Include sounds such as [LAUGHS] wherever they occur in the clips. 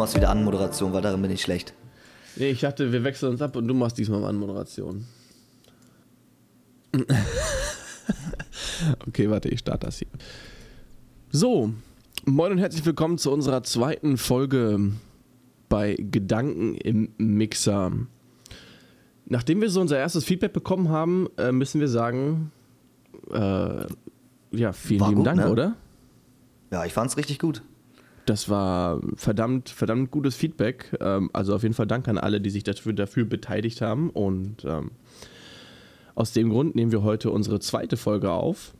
machst wieder Anmoderation, weil darin bin ich schlecht. Nee, ich dachte, wir wechseln uns ab und du machst diesmal Anmoderation. [LAUGHS] okay, warte, ich starte das hier. So, moin und herzlich willkommen zu unserer zweiten Folge bei Gedanken im Mixer. Nachdem wir so unser erstes Feedback bekommen haben, äh, müssen wir sagen, äh, ja, vielen War lieben gut, Dank, ne? oder? Ja, ich fand's richtig gut. Das war verdammt, verdammt gutes Feedback. Ähm, also auf jeden Fall Dank an alle, die sich dafür, dafür beteiligt haben. Und ähm, aus dem Grund nehmen wir heute unsere zweite Folge auf.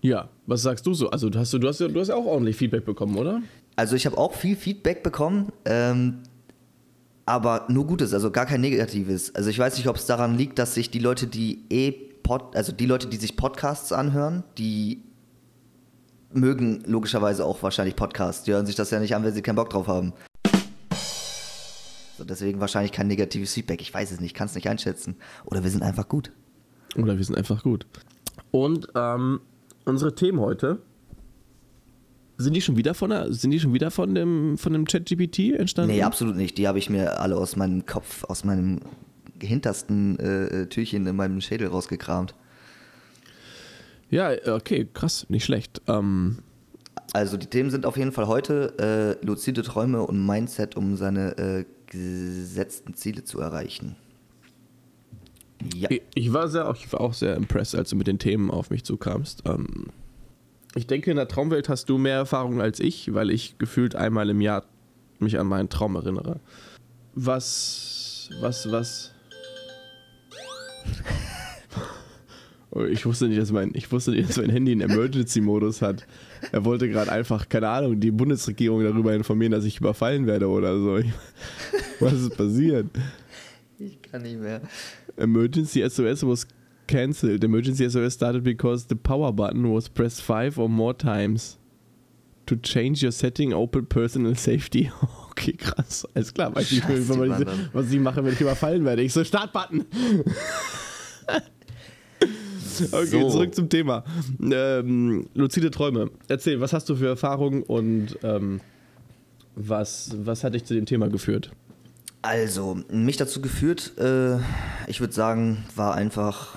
Ja, was sagst du so? Also du hast, du hast, ja- du hast auch ordentlich Feedback bekommen, oder? Also ich habe auch viel Feedback bekommen, ähm, aber nur Gutes, also gar kein Negatives. Also ich weiß nicht, ob es daran liegt, dass sich die Leute, die eh Pod, also die Leute, die sich Podcasts anhören, die mögen logischerweise auch wahrscheinlich Podcasts. Die hören sich das ja nicht an, wenn sie keinen Bock drauf haben. So, deswegen wahrscheinlich kein negatives Feedback. Ich weiß es nicht, kann es nicht einschätzen. Oder wir sind einfach gut. Oder wir sind einfach gut. Und ähm, unsere Themen heute. Sind die schon wieder von der, sind die schon wieder von dem, von dem ChatGPT entstanden? Nee, absolut nicht. Die habe ich mir alle aus meinem Kopf, aus meinem hintersten äh, Türchen in meinem Schädel rausgekramt. Ja, okay, krass, nicht schlecht. Ähm, Also die Themen sind auf jeden Fall heute äh, luzide Träume und Mindset, um seine äh, gesetzten Ziele zu erreichen. Ja. Ich- war, sehr, ich war auch sehr impressed, als du mit den Themen auf mich zukamst. Ähm, ich denke, in der Traumwelt hast du mehr Erfahrung als ich, weil ich gefühlt einmal im Jahr mich an meinen Traum erinnere. Was, was, was? [LAUGHS] Ich wusste nicht, dass mein, ich wusste nicht, dass mein Handy einen Emergency-Modus hat. Er wollte gerade einfach, keine Ahnung, die Bundesregierung darüber informieren, dass ich überfallen werde oder so. Ich- Was ist passiert? Ich kann nicht mehr. Emergency SOS was cancelled. Emergency SOS started because the power button was pressed five or more times. To change your setting, open personal safety. [LAUGHS] Okay, krass. Alles klar. Weiß ich, was, dann. was ich mache, wenn ich überfallen werde. Ich so, Startbutton. [LAUGHS] [LAUGHS] Okay, So. zurück zum Thema. Ähm, luzide Träume. Erzähl, was hast du für Erfahrungen und ähm, was, was hat dich zu dem Thema geführt? Also, mich dazu geführt, äh, ich würde sagen, war einfach,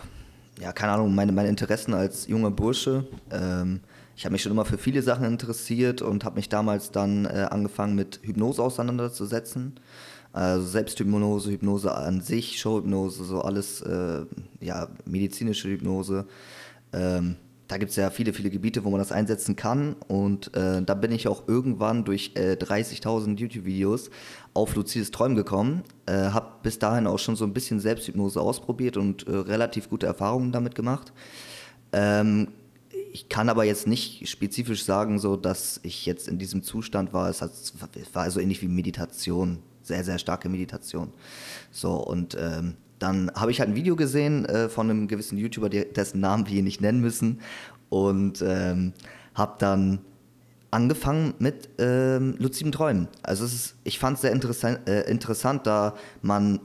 ja, keine Ahnung, meine, meine Interessen als junger Bursche. Ähm, ich habe mich schon immer für viele Sachen interessiert und habe mich damals dann äh, angefangen mit Hypnose auseinanderzusetzen. Also Selbsthypnose, Hypnose an sich, Showhypnose, so alles, äh, ja, medizinische Hypnose. Ähm, da gibt es ja viele, viele Gebiete, wo man das einsetzen kann. Und äh, da bin ich auch irgendwann durch äh, 30.000 YouTube-Videos auf luzides Träumen gekommen. Äh, habe bis dahin auch schon so ein bisschen Selbsthypnose ausprobiert und äh, relativ gute Erfahrungen damit gemacht. Ähm, ich kann aber jetzt nicht spezifisch sagen, so dass ich jetzt in diesem Zustand war. Es, hat, war so ähnlich wie Meditation, sehr, sehr starke Meditation. So, und ähm, dann habe ich halt ein Video gesehen äh, von einem gewissen YouTuber, dessen Namen wir hier nicht nennen müssen. Und ähm, habe dann angefangen mit ähm, luziden Träumen. Also ist, ich fand es sehr interessant, äh, interessant, da man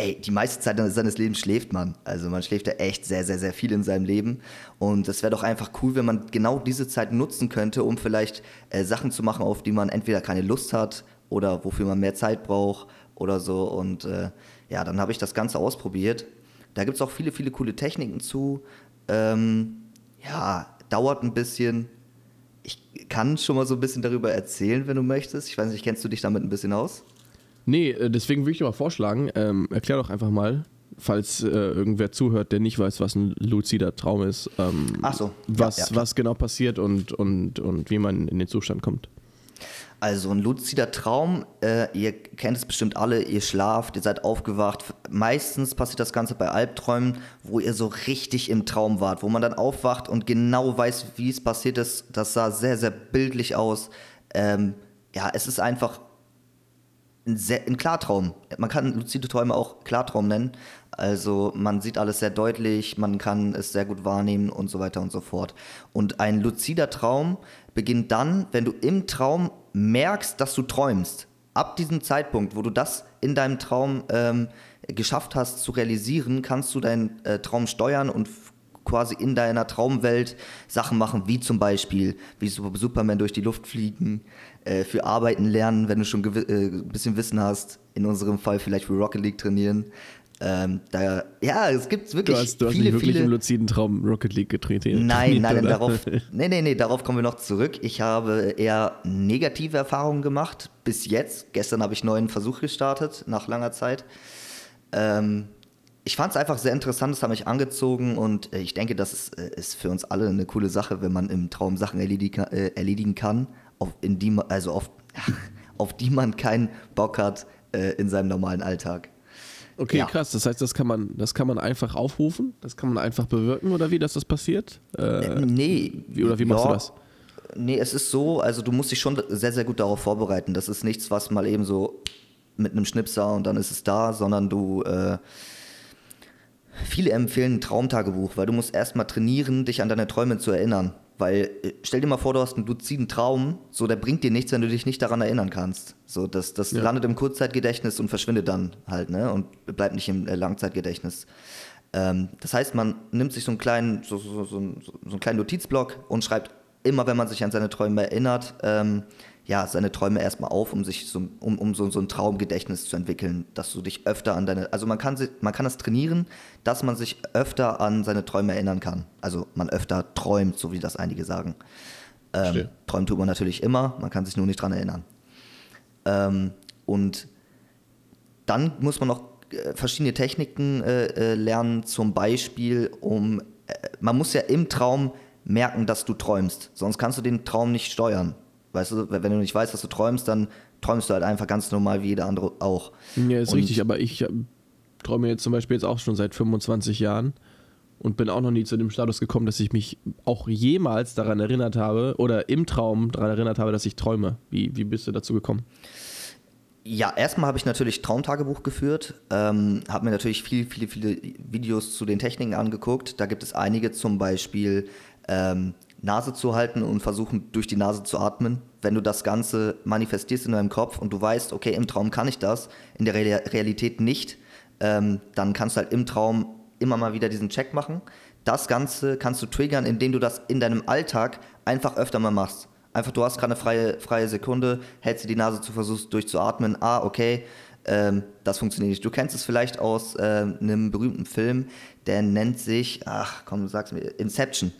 ey, die meiste Zeit seines Lebens schläft man. Also man schläft ja echt sehr, sehr, sehr viel in seinem Leben. Und es wäre doch einfach cool, wenn man genau diese Zeit nutzen könnte, um vielleicht äh, Sachen zu machen, auf die man entweder keine Lust hat oder wofür man mehr Zeit braucht oder so. Und äh, ja, dann habe ich das Ganze ausprobiert. Da gibt es auch viele, viele coole Techniken zu. Ähm, ja, dauert ein bisschen. Ich kann schon mal so ein bisschen darüber erzählen, wenn du möchtest. Ich weiß nicht, kennst du dich damit ein bisschen aus? Nee, äh, deswegen würde ich aber vorschlagen, ähm, erklär doch einfach mal, falls äh, irgendwer zuhört, der nicht weiß, was ein luzider Traum ist, ähm, so, ja, was, ja, klar. was genau passiert und, und, und wie man in den Zustand kommt. Also ein luzider Traum, äh, ihr kennt es bestimmt alle, ihr schlaft, ihr seid aufgewacht. Meistens passiert das Ganze bei Albträumen, wo ihr so richtig im Traum wart, wo man dann aufwacht und genau weiß, wie es passiert ist. Das sah sehr, sehr bildlich aus. Ähm, ja, es ist einfach ein, sehr, ein Klartraum. Man kann luzide Träume auch Klartraum nennen. Also man sieht alles sehr deutlich, man kann es sehr gut wahrnehmen und so weiter und so fort. Und ein luzider Traum beginnt dann, wenn du im Traum merkst, dass du träumst. Ab diesem Zeitpunkt, wo du das in deinem Traum ähm, geschafft hast zu realisieren, kannst du deinen äh, Traum steuern und quasi in deiner Traumwelt Sachen machen, wie zum Beispiel, wie Superman durch die Luft fliegen, äh, für Arbeiten lernen, wenn du schon äh, ein bisschen Wissen hast, in unserem Fall vielleicht für Rocket League trainieren. Ähm, da, ja, es gibt wirklich du hast, du viele, hast wirklich viele. im luziden Traum Rocket League getreten. Nein, nein, nein, darauf, [LAUGHS] nee, nee, nee, darauf kommen wir noch zurück. Ich habe eher negative Erfahrungen gemacht bis jetzt. Gestern habe ich einen neuen Versuch gestartet, nach langer Zeit. Ähm, ich fand es einfach sehr interessant, es hat mich angezogen und äh, ich denke, das ist, äh, ist, für uns alle eine coole Sache, wenn man im Traum Sachen erledigen, äh, erledigen kann, auf, in die, also auf, [LAUGHS] auf die man keinen Bock hat äh, in seinem normalen Alltag. Okay, ja. krass. Das heißt, das kann man, das kann man einfach aufrufen, das kann man einfach bewirken oder wie, dass das passiert? Äh, nee. Wie, oder wie machst ja, du das? Nee, es ist so, also du musst dich schon sehr, sehr gut darauf vorbereiten. Das ist nichts, was mal eben so mit einem Schnipsar und dann ist es da, sondern du äh, viele empfehlen ein Traumtagebuch, weil du musst erstmal trainieren, dich an deine Träume zu erinnern. Weil äh, stell dir mal vor, du hast einen luziden Traum, so der bringt dir nichts, wenn du dich nicht daran erinnern kannst. So, das, das ja. landet im Kurzzeitgedächtnis und verschwindet dann halt, ne? Und bleibt nicht im äh, Langzeitgedächtnis. Ähm, das heißt, man nimmt sich so einen kleinen, so, so, so, so einen kleinen Notizblock und schreibt immer, wenn man sich an seine Träume erinnert, ähm, ja, seine Träume erstmal auf, um sich so, um, um so, so ein Traumgedächtnis zu entwickeln, dass du dich öfter an deine, also man kann, man kann es trainieren, dass man sich öfter an seine Träume erinnern kann. Also man öfter träumt, so wie das einige sagen. Ähm, träumen tut man natürlich immer, man kann sich nur nicht dran erinnern. Ähm, und dann muss man noch äh, verschiedene Techniken äh, äh, lernen, zum Beispiel um, äh, man muss ja im Traum merken, dass du träumst, sonst kannst du den Traum nicht steuern. Weißt du, wenn du nicht weißt, dass du träumst, dann träumst du halt einfach ganz normal wie jeder andere auch. Ja, ist und richtig, aber ich äh, träume jetzt zum Beispiel jetzt auch schon seit 25 Jahren und bin auch noch nie zu dem Status gekommen, dass ich mich auch jemals daran erinnert habe oder im Traum daran erinnert habe, dass ich träume. Wie, wie bist du dazu gekommen? Ja, erstmal habe ich natürlich Traumtagebuch geführt, ähm, habe mir natürlich viele, viele, viele Videos zu den Techniken angeguckt. Da gibt es einige, zum Beispiel ähm, Nase zu halten und versuchen, durch die Nase zu atmen. Wenn du das Ganze manifestierst in deinem Kopf und du weißt, okay, im Traum kann ich das, in der Realität nicht, ähm, dann kannst du halt im Traum immer mal wieder diesen Check machen. Das Ganze kannst du triggern, indem du das in deinem Alltag einfach öfter mal machst. Einfach, du hast gerade eine freie, freie Sekunde, hältst dir die Nase zu, versuchst durchzuatmen. Ah, okay, ähm, das funktioniert nicht. Du kennst es vielleicht aus äh, einem berühmten Film, der nennt sich, ach komm, du sag's mir, Inception.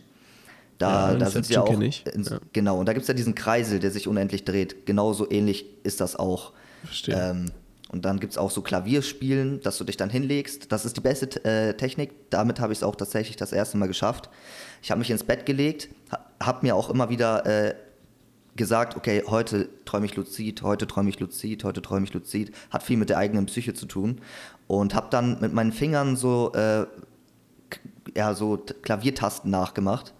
Da, ja, da sind sie ja auch. Ins, ja. Genau, und da gibt es ja diesen Kreisel, der sich unendlich dreht. Genauso ähnlich ist das auch. Verstehe. Ähm, und dann gibt es auch so Klavierspielen, dass du dich dann hinlegst. Das ist die beste äh, Technik. Damit habe ich es auch tatsächlich das erste Mal geschafft. Ich habe mich ins Bett gelegt, habe mir auch immer wieder äh, gesagt, okay, heute träume ich luzid, heute träume ich luzid, heute träume ich luzid. Hat viel mit der eigenen Psyche zu tun. Und habe dann mit meinen Fingern so, äh, ja, so Klaviertasten nachgemacht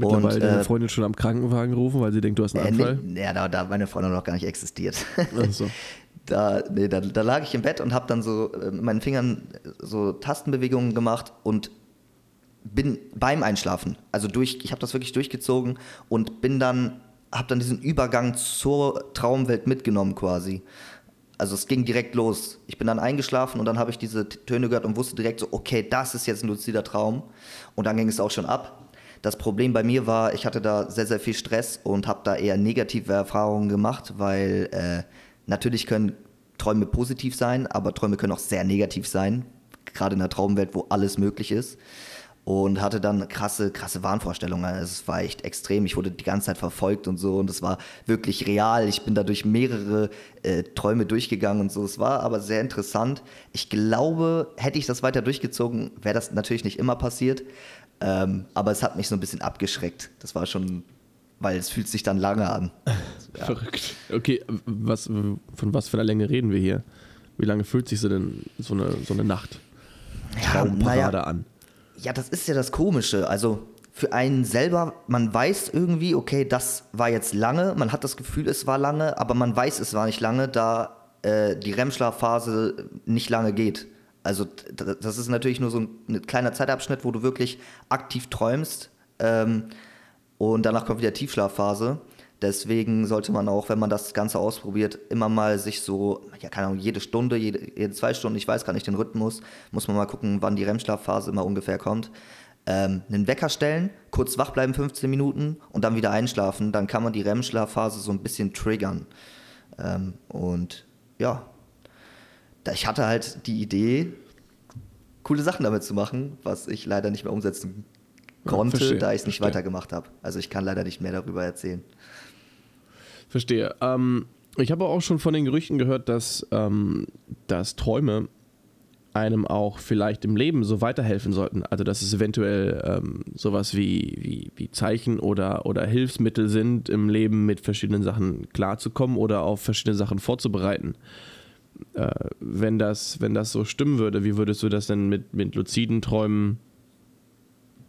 Mittlerweile und, deine äh, Freundin schon am Krankenwagen rufen, weil sie denkt, du hast einen Anfall? Nee, ja, da, da meine Freundin noch gar nicht existiert. Ach so. [LAUGHS] da, nee, da, da lag ich im Bett und habe dann so äh, mit meinen Fingern so Tastenbewegungen gemacht und bin beim Einschlafen, also durch, ich habe das wirklich durchgezogen und bin dann, habe dann diesen Übergang zur Traumwelt mitgenommen quasi. Also es ging direkt los. Ich bin dann eingeschlafen und dann habe ich diese Töne gehört und wusste direkt so, okay, das ist jetzt ein luzider Traum. Und dann ging es auch schon ab. Das Problem bei mir war, ich hatte da sehr, sehr viel Stress und habe da eher negative Erfahrungen gemacht, weil äh, natürlich können Träume positiv sein, aber Träume können auch sehr negativ sein, gerade in der Traumwelt, wo alles möglich ist. Und hatte dann krasse, krasse Wahnvorstellungen. Also es war echt extrem. Ich wurde die ganze Zeit verfolgt und so. Und es war wirklich real. Ich bin da durch mehrere äh, Träume durchgegangen und so. Es war aber sehr interessant. Ich glaube, hätte ich das weiter durchgezogen, wäre das natürlich nicht immer passiert. Ähm, aber es hat mich so ein bisschen abgeschreckt. Das war schon, weil es fühlt sich dann lange an. Ja. [LAUGHS] Verrückt. Okay, was, von was für einer Länge reden wir hier? Wie lange fühlt sich so denn so eine, so eine Nacht? Traumparade ja, an. Ja, das ist ja das Komische. Also für einen selber, man weiß irgendwie, okay, das war jetzt lange, man hat das Gefühl, es war lange, aber man weiß, es war nicht lange, da äh, die REM-Schlafphase nicht lange geht. Also das ist natürlich nur so ein, kleiner Zeitabschnitt, wo du wirklich aktiv träumst ähm, und danach kommt wieder Tiefschlafphase. Deswegen sollte man auch, wenn man das Ganze ausprobiert, immer mal sich so, ja keine Ahnung, jede Stunde, jede, jede zwei Stunden, ich weiß gar nicht den Rhythmus, muss man mal gucken, wann die REM-Schlafphase immer ungefähr kommt, Ähm, einen Wecker stellen, kurz wach bleiben 15 Minuten und dann wieder einschlafen, dann kann man die REM-Schlafphase so ein bisschen triggern. Ähm, und ja, ich hatte halt die Idee, coole Sachen damit zu machen, was ich leider nicht mehr umsetzen konnte, ja, da ich es nicht weitergemacht habe. Also ich kann leider nicht mehr darüber erzählen. Verstehe. Ähm, ich habe auch schon von den Gerüchten gehört, dass, ähm, dass Träume einem auch vielleicht im Leben so weiterhelfen sollten. Also dass es eventuell ähm, sowas wie, wie, wie Zeichen oder, oder Hilfsmittel sind, im Leben mit verschiedenen Sachen klarzukommen oder auf verschiedene Sachen vorzubereiten. Äh, wenn, das, wenn das so stimmen würde, wie würdest du das denn mit, mit luziden Träumen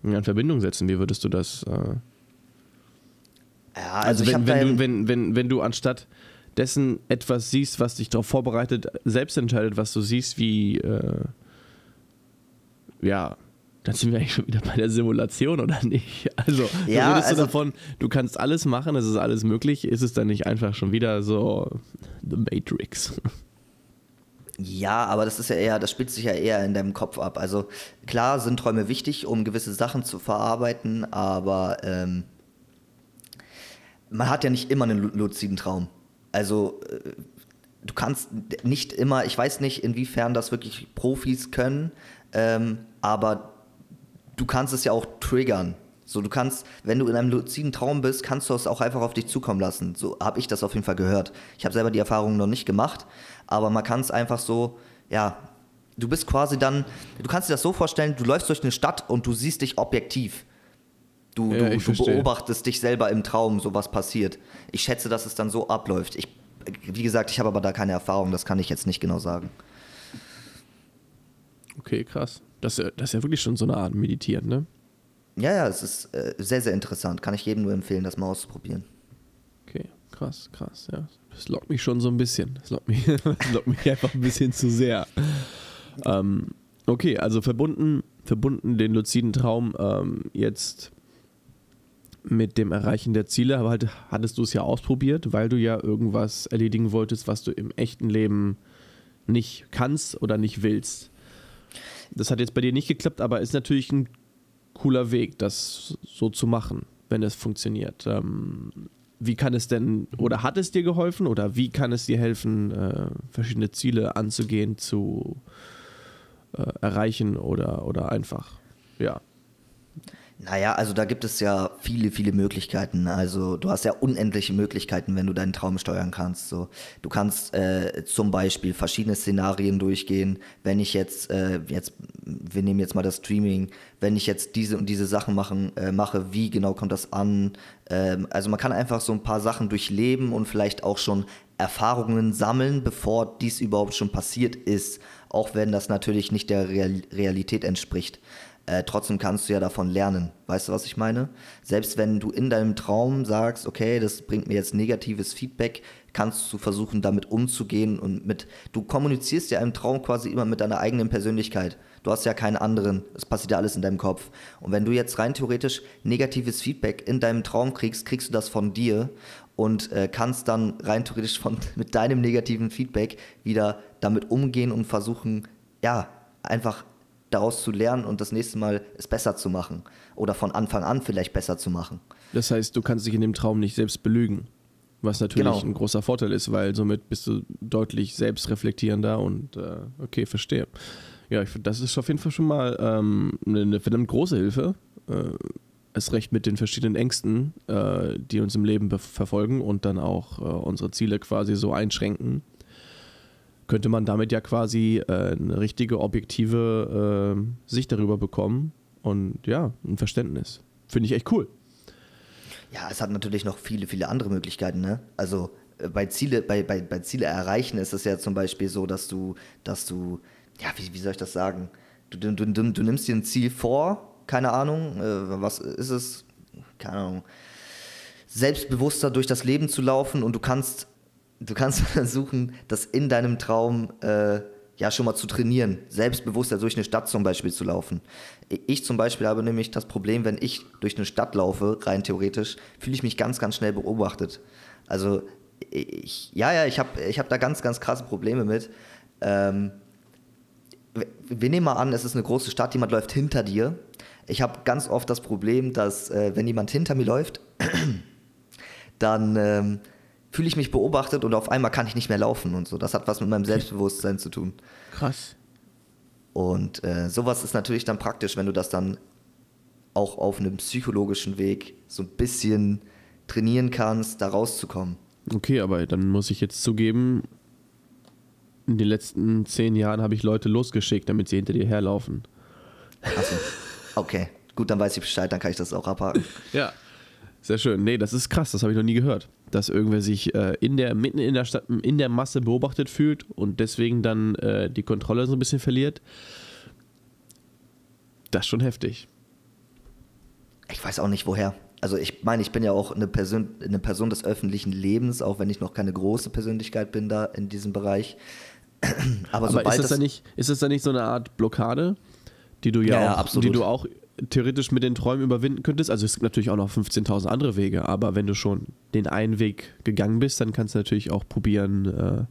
in Verbindung setzen? Wie würdest du das... Äh ja, also, also wenn, wenn, du, wenn, wenn, wenn du anstatt dessen etwas siehst, was dich darauf vorbereitet, selbst entscheidet, was du siehst, wie, äh, ja, dann sind wir eigentlich schon wieder bei der Simulation, oder nicht? Also, ja, du redest also, du davon, du kannst alles machen, es ist alles möglich, ist es dann nicht einfach schon wieder so The Matrix? [LAUGHS] Ja, aber das ist ja eher, das spielt sich ja eher in deinem Kopf ab. Also klar sind Träume wichtig, um gewisse Sachen zu verarbeiten, aber ähm, man hat ja nicht immer einen luziden Traum. Also äh, du kannst nicht immer, ich weiß nicht, inwiefern das wirklich Profis können, ähm, aber du kannst es ja auch triggern. So, du kannst, wenn du in einem luziden Traum bist, kannst du es auch einfach auf dich zukommen lassen. So habe ich das auf jeden Fall gehört. Ich habe selber die Erfahrung noch nicht gemacht, aber man kann es einfach so, ja, du bist quasi dann, du kannst dir das so vorstellen, du läufst durch eine Stadt und du siehst dich objektiv. Du, ja, du, du beobachtest dich selber im Traum, so was passiert. Ich schätze, dass es dann so abläuft. Ich, wie gesagt, ich habe aber da keine Erfahrung, das kann ich jetzt nicht genau sagen. Okay, krass. Das, das ist ja wirklich schon so eine Art Meditieren, ne? Ja, ja, es ist äh, sehr, sehr interessant. Kann ich jedem nur empfehlen, das mal auszuprobieren. Okay, krass, krass, ja. Das lockt mich schon so ein bisschen. Das lockt mich, [LAUGHS] das lockt mich einfach ein bisschen zu sehr. Ähm, okay, also verbunden, verbunden den luziden Traum ähm, jetzt mit dem Erreichen der Ziele, aber halt hattest du es ja ausprobiert, weil du ja irgendwas erledigen wolltest, was du im echten Leben nicht kannst oder nicht willst. Das hat jetzt bei dir nicht geklappt, aber ist natürlich ein cooler Weg, das so zu machen, wenn es funktioniert. Ähm, wie kann es denn, oder hat es dir geholfen, oder wie kann es dir helfen, äh, verschiedene Ziele anzugehen, zu äh, erreichen oder, oder einfach, ja, naja, also da gibt es ja viele, viele Möglichkeiten. Also du hast ja unendliche Möglichkeiten, wenn du deinen Traum steuern kannst. So, du kannst äh, zum Beispiel verschiedene Szenarien durchgehen. Wenn ich jetzt, äh, jetzt, wir nehmen jetzt mal das Streaming, wenn ich jetzt diese und diese Sachen machen, äh, mache, wie genau kommt das an? Ähm, also man kann einfach so ein paar Sachen durchleben und vielleicht auch schon Erfahrungen sammeln, bevor dies überhaupt schon passiert ist, auch wenn das natürlich nicht der Real Realität entspricht äh, trotzdem kannst du ja davon lernen. Weißt du, was ich meine? Selbst wenn du in deinem Traum sagst, okay, das bringt mir jetzt negatives Feedback, kannst du versuchen, damit umzugehen und mit, du kommunizierst ja im Traum quasi immer mit deiner eigenen Persönlichkeit. Du hast ja keinen anderen. Es passiert ja alles in deinem Kopf. Und wenn du jetzt rein theoretisch negatives Feedback in deinem Traum kriegst, kriegst du das von dir und äh, kannst dann rein theoretisch von, [LAUGHS] mit deinem negativen Feedback wieder damit umgehen und versuchen, ja, einfach daraus zu lernen und das nächste Mal es besser zu machen oder von Anfang an vielleicht besser zu machen. Das heißt, du kannst dich in dem Traum nicht selbst belügen, was natürlich genau. ein großer Vorteil ist, weil somit bist du deutlich selbstreflektierender und äh, okay, verstehe. Ja, ich, das ist auf jeden Fall schon mal ähm, eine, eine verdammt große Hilfe. Äh, es recht mit den verschiedenen Ängsten, äh, die uns im Leben verfolgen und dann auch äh, unsere Ziele quasi so einschränken könnte man damit ja quasi äh, eine richtige objektive äh, Sicht darüber bekommen und ja, ein Verständnis. Finde ich echt cool. Ja, es hat natürlich noch viele, viele andere Möglichkeiten. Ne? Also äh, bei Ziele, bei, bei, bei Ziele erreichen ist es ja zum Beispiel so, dass du, dass du, ja, wie, wie soll ich das sagen? Du, du, du, du nimmst dir ein Ziel vor, keine Ahnung, äh, was ist es? Keine Ahnung. Selbstbewusster durch das Leben zu laufen und du kannst du kannst [LAUGHS] versuchen, das in deinem Traum äh, ja schon mal zu trainieren, selbstbewusster durch eine Stadt zum Beispiel zu laufen. Ich zum Beispiel habe nämlich das Problem, wenn ich durch eine Stadt laufe, rein theoretisch, fühle ich mich ganz, ganz schnell beobachtet. Also ich, ja, ja, ich habe ich hab da ganz, ganz krasse Probleme mit. Ähm, wir nehmen mal an, es ist eine große Stadt, jemand läuft hinter dir. ich habe ganz oft das Problem, dass äh, wenn jemand hinter mir läuft, [CLEARS THROAT] dann ähm, fühle ich mich beobachtet und auf einmal kann ich nicht mehr laufen und so. Das hat was mit meinem Selbstbewusstsein zu tun. Krass. Und äh, sowas ist natürlich dann praktisch, wenn du das dann auch auf einem psychologischen Weg so ein bisschen trainieren kannst, da rauszukommen. Okay, aber dann muss ich jetzt zugeben, in den letzten zehn Jahren habe ich Leute losgeschickt, damit sie hinter dir herlaufen. Achso. Okay. Gut, dann weiß ich Bescheid, dann kann ich das auch abhaken. [LAUGHS] Ja. Sehr schön. Nee, das ist krass, das habe ich noch nie gehört. Dass irgendwer sich äh, in der, mitten in der Stadt, in der Masse beobachtet fühlt und deswegen dann äh, die Kontrolle so ein bisschen verliert. Das ist schon heftig. Ich weiß auch nicht woher. Also ich meine, ich bin ja auch eine Person, eine Person des öffentlichen Lebens, auch wenn ich noch keine große Persönlichkeit bin da in diesem Bereich. [CLEARS THROAT] Aber, Aber ist, das dann nicht, ist das dann nicht so eine Art Blockade, die du ja, ja, auch, die du auch theoretisch mit den Träumen überwinden könntest. Also es gibt natürlich auch noch 15.000 andere Wege, aber wenn du schon den einen Weg gegangen bist, dann kannst du natürlich auch probieren, äh,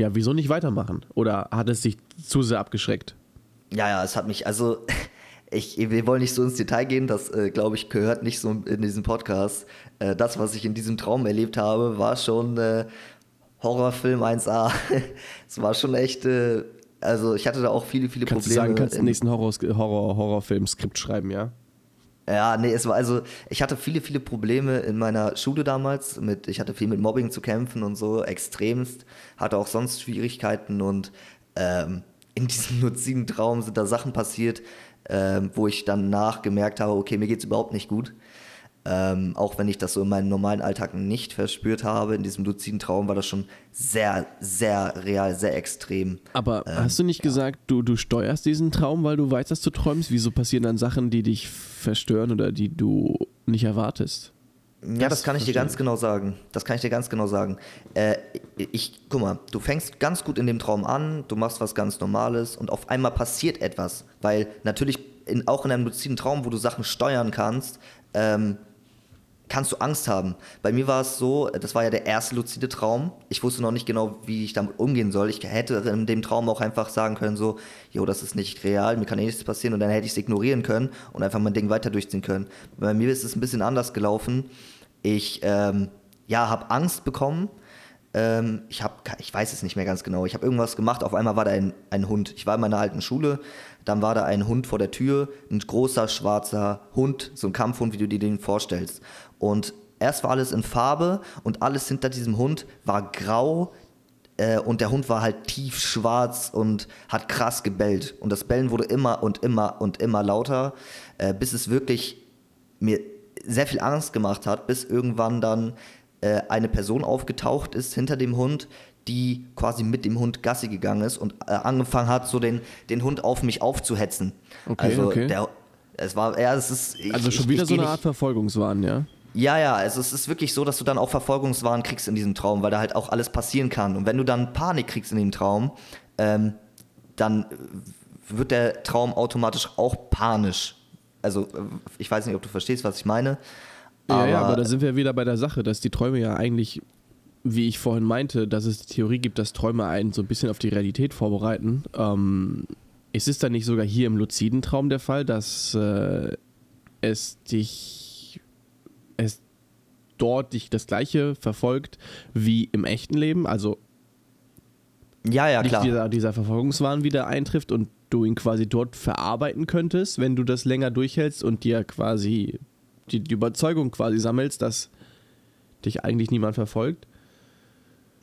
ja, wieso nicht weitermachen? Oder hat es dich zu sehr abgeschreckt? Ja, ja, es hat mich, also [LAUGHS] ich, wir wollen nicht so ins Detail gehen, das äh, glaube ich gehört nicht so in diesem Podcast. Äh, das, was ich in diesem Traum erlebt habe, war schon äh, Horrorfilm 1A. [LAUGHS] es war schon echt äh, also ich hatte da auch viele, viele kannst Probleme. Du sagen, kannst du den nächsten Horror, Horror, Horrorfilm-Skript schreiben, ja? Ja, nee, es war also, ich hatte viele, viele Probleme in meiner Schule damals. Mit, ich hatte viel mit Mobbing zu kämpfen und so, extremst. Hatte auch sonst Schwierigkeiten und ähm, in diesem [LAUGHS] luziden Traum sind da Sachen passiert, ähm, wo ich dann nachgemerkt habe, okay, mir geht es überhaupt nicht gut. Ähm, auch wenn ich das so in meinem normalen Alltag nicht verspürt habe, in diesem luziden Traum war das schon sehr, sehr real, sehr extrem. Aber ähm, hast du nicht ja. gesagt, du, du steuerst diesen Traum, weil du weißt, dass du träumst? Wieso passieren dann Sachen, die dich verstören oder die du nicht erwartest? Ja, das, das kann ich dir ganz genau sagen. Das kann ich dir ganz genau sagen. Äh, ich, guck mal, du fängst ganz gut in dem Traum an, du machst was ganz Normales und auf einmal passiert etwas. Weil natürlich in, auch in einem luziden Traum, wo du Sachen steuern kannst, ähm, kannst du Angst haben. Bei mir war es so, das war ja der erste luzide Traum. Ich wusste noch nicht genau, wie ich damit umgehen soll. Ich hätte in dem Traum auch einfach sagen können, so, jo, das ist nicht real, mir kann eh nichts passieren und dann hätte ich es ignorieren können und einfach mein Ding weiter durchziehen können. Bei mir ist es ein bisschen anders gelaufen. Ich, ähm, ja, habe Angst bekommen. Ähm, ich habe, ich weiß es nicht mehr ganz genau. Ich habe irgendwas gemacht. Auf einmal war da ein, ein Hund. Ich war in meiner alten Schule. Dann war da ein Hund vor der Tür, ein großer schwarzer Hund, so ein Kampfhund, wie du dir den vorstellst. Und erst war alles in Farbe und alles hinter diesem Hund war grau. Äh, und der Hund war halt tief schwarz und hat krass gebellt. Und das Bellen wurde immer und immer und immer lauter, äh, bis es wirklich mir sehr viel Angst gemacht hat, bis irgendwann dann äh, eine Person aufgetaucht ist hinter dem Hund, die quasi mit dem Hund Gassi gegangen ist und äh, angefangen hat, so den, den Hund auf mich aufzuhetzen. Okay, also okay. Der, es war, ja, es ist. Ich, also schon wieder ich, ich so eine Art Verfolgungswahn, ja? Ja, ja, also es ist wirklich so, dass du dann auch Verfolgungswahn kriegst in diesem Traum, weil da halt auch alles passieren kann. Und wenn du dann Panik kriegst in dem Traum, ähm, dann wird der Traum automatisch auch panisch. Also äh, ich weiß nicht, ob du verstehst, was ich meine. Aber ja, ja, aber da sind wir wieder bei der Sache, dass die Träume ja eigentlich, wie ich vorhin meinte, dass es die Theorie gibt, dass Träume einen so ein bisschen auf die Realität vorbereiten. Ähm, ist es dann nicht sogar hier im luziden Traum der Fall, dass äh, es dich es dort dich das gleiche verfolgt wie im echten Leben, also ja, ja, klar. Dieser, dieser Verfolgungswahn wieder eintrifft und du ihn quasi dort verarbeiten könntest, wenn du das länger durchhältst und dir quasi die, die Überzeugung quasi sammelst, dass dich eigentlich niemand verfolgt.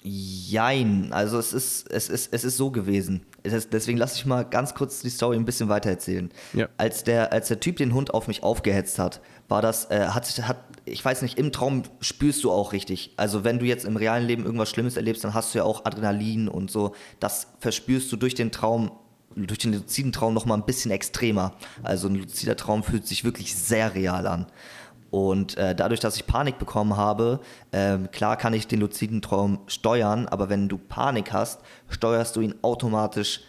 Jein, also es ist, es ist, es ist so gewesen. Deswegen lasse ich mal ganz kurz die Story ein bisschen weiter erzählen. Ja. Als, der, als der Typ den Hund auf mich aufgehetzt hat, war das, äh, hat, hat, ich weiß nicht, im Traum spürst du auch richtig. Also wenn du jetzt im realen Leben irgendwas Schlimmes erlebst, dann hast du ja auch Adrenalin und so. Das verspürst du durch den Traum, durch den luziden Traum nochmal ein bisschen extremer. Also ein luzider Traum fühlt sich wirklich sehr real an. Und äh, dadurch, dass ich Panik bekommen habe, äh, klar kann ich den luziden Traum steuern, aber wenn du Panik hast, steuerst du ihn automatisch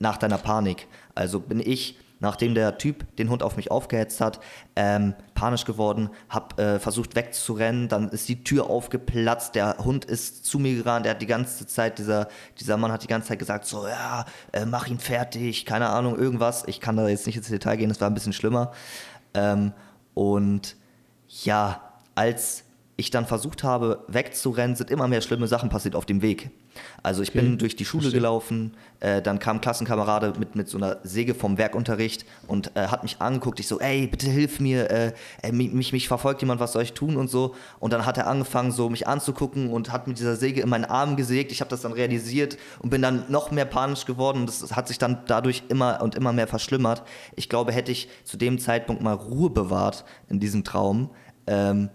nach deiner Panik. Also bin ich nachdem der Typ den Hund auf mich aufgehetzt hat, ähm, panisch geworden, hab äh, versucht wegzurennen, dann ist die Tür aufgeplatzt, der Hund ist zu mir gerannt, der hat die ganze Zeit, dieser, dieser Mann hat die ganze Zeit gesagt, so, ja, äh, mach ihn fertig, keine Ahnung, irgendwas. Ich kann da jetzt nicht ins Detail gehen, das war ein bisschen schlimmer. Ähm, und ja, als ich dann versucht habe, wegzurennen, sind immer mehr schlimme Sachen passiert auf dem Weg. Also ich bin durch die Schule gelaufen, äh, dann kam ein Klassenkamerade mit, mit so einer Säge vom Werkunterricht und äh, hat mich angeguckt. Ich so, ey, bitte hilf mir, äh, mich, mich verfolgt jemand, was soll ich tun und so. Und dann hat er angefangen, so mich anzugucken und hat mit dieser Säge in meinen Arm gesägt. Ich habe das dann realisiert und bin dann noch mehr panisch geworden und das hat sich dann dadurch immer und immer mehr verschlimmert. Ich glaube, hätte ich zu dem Zeitpunkt mal Ruhe bewahrt in diesem Traum, ähm,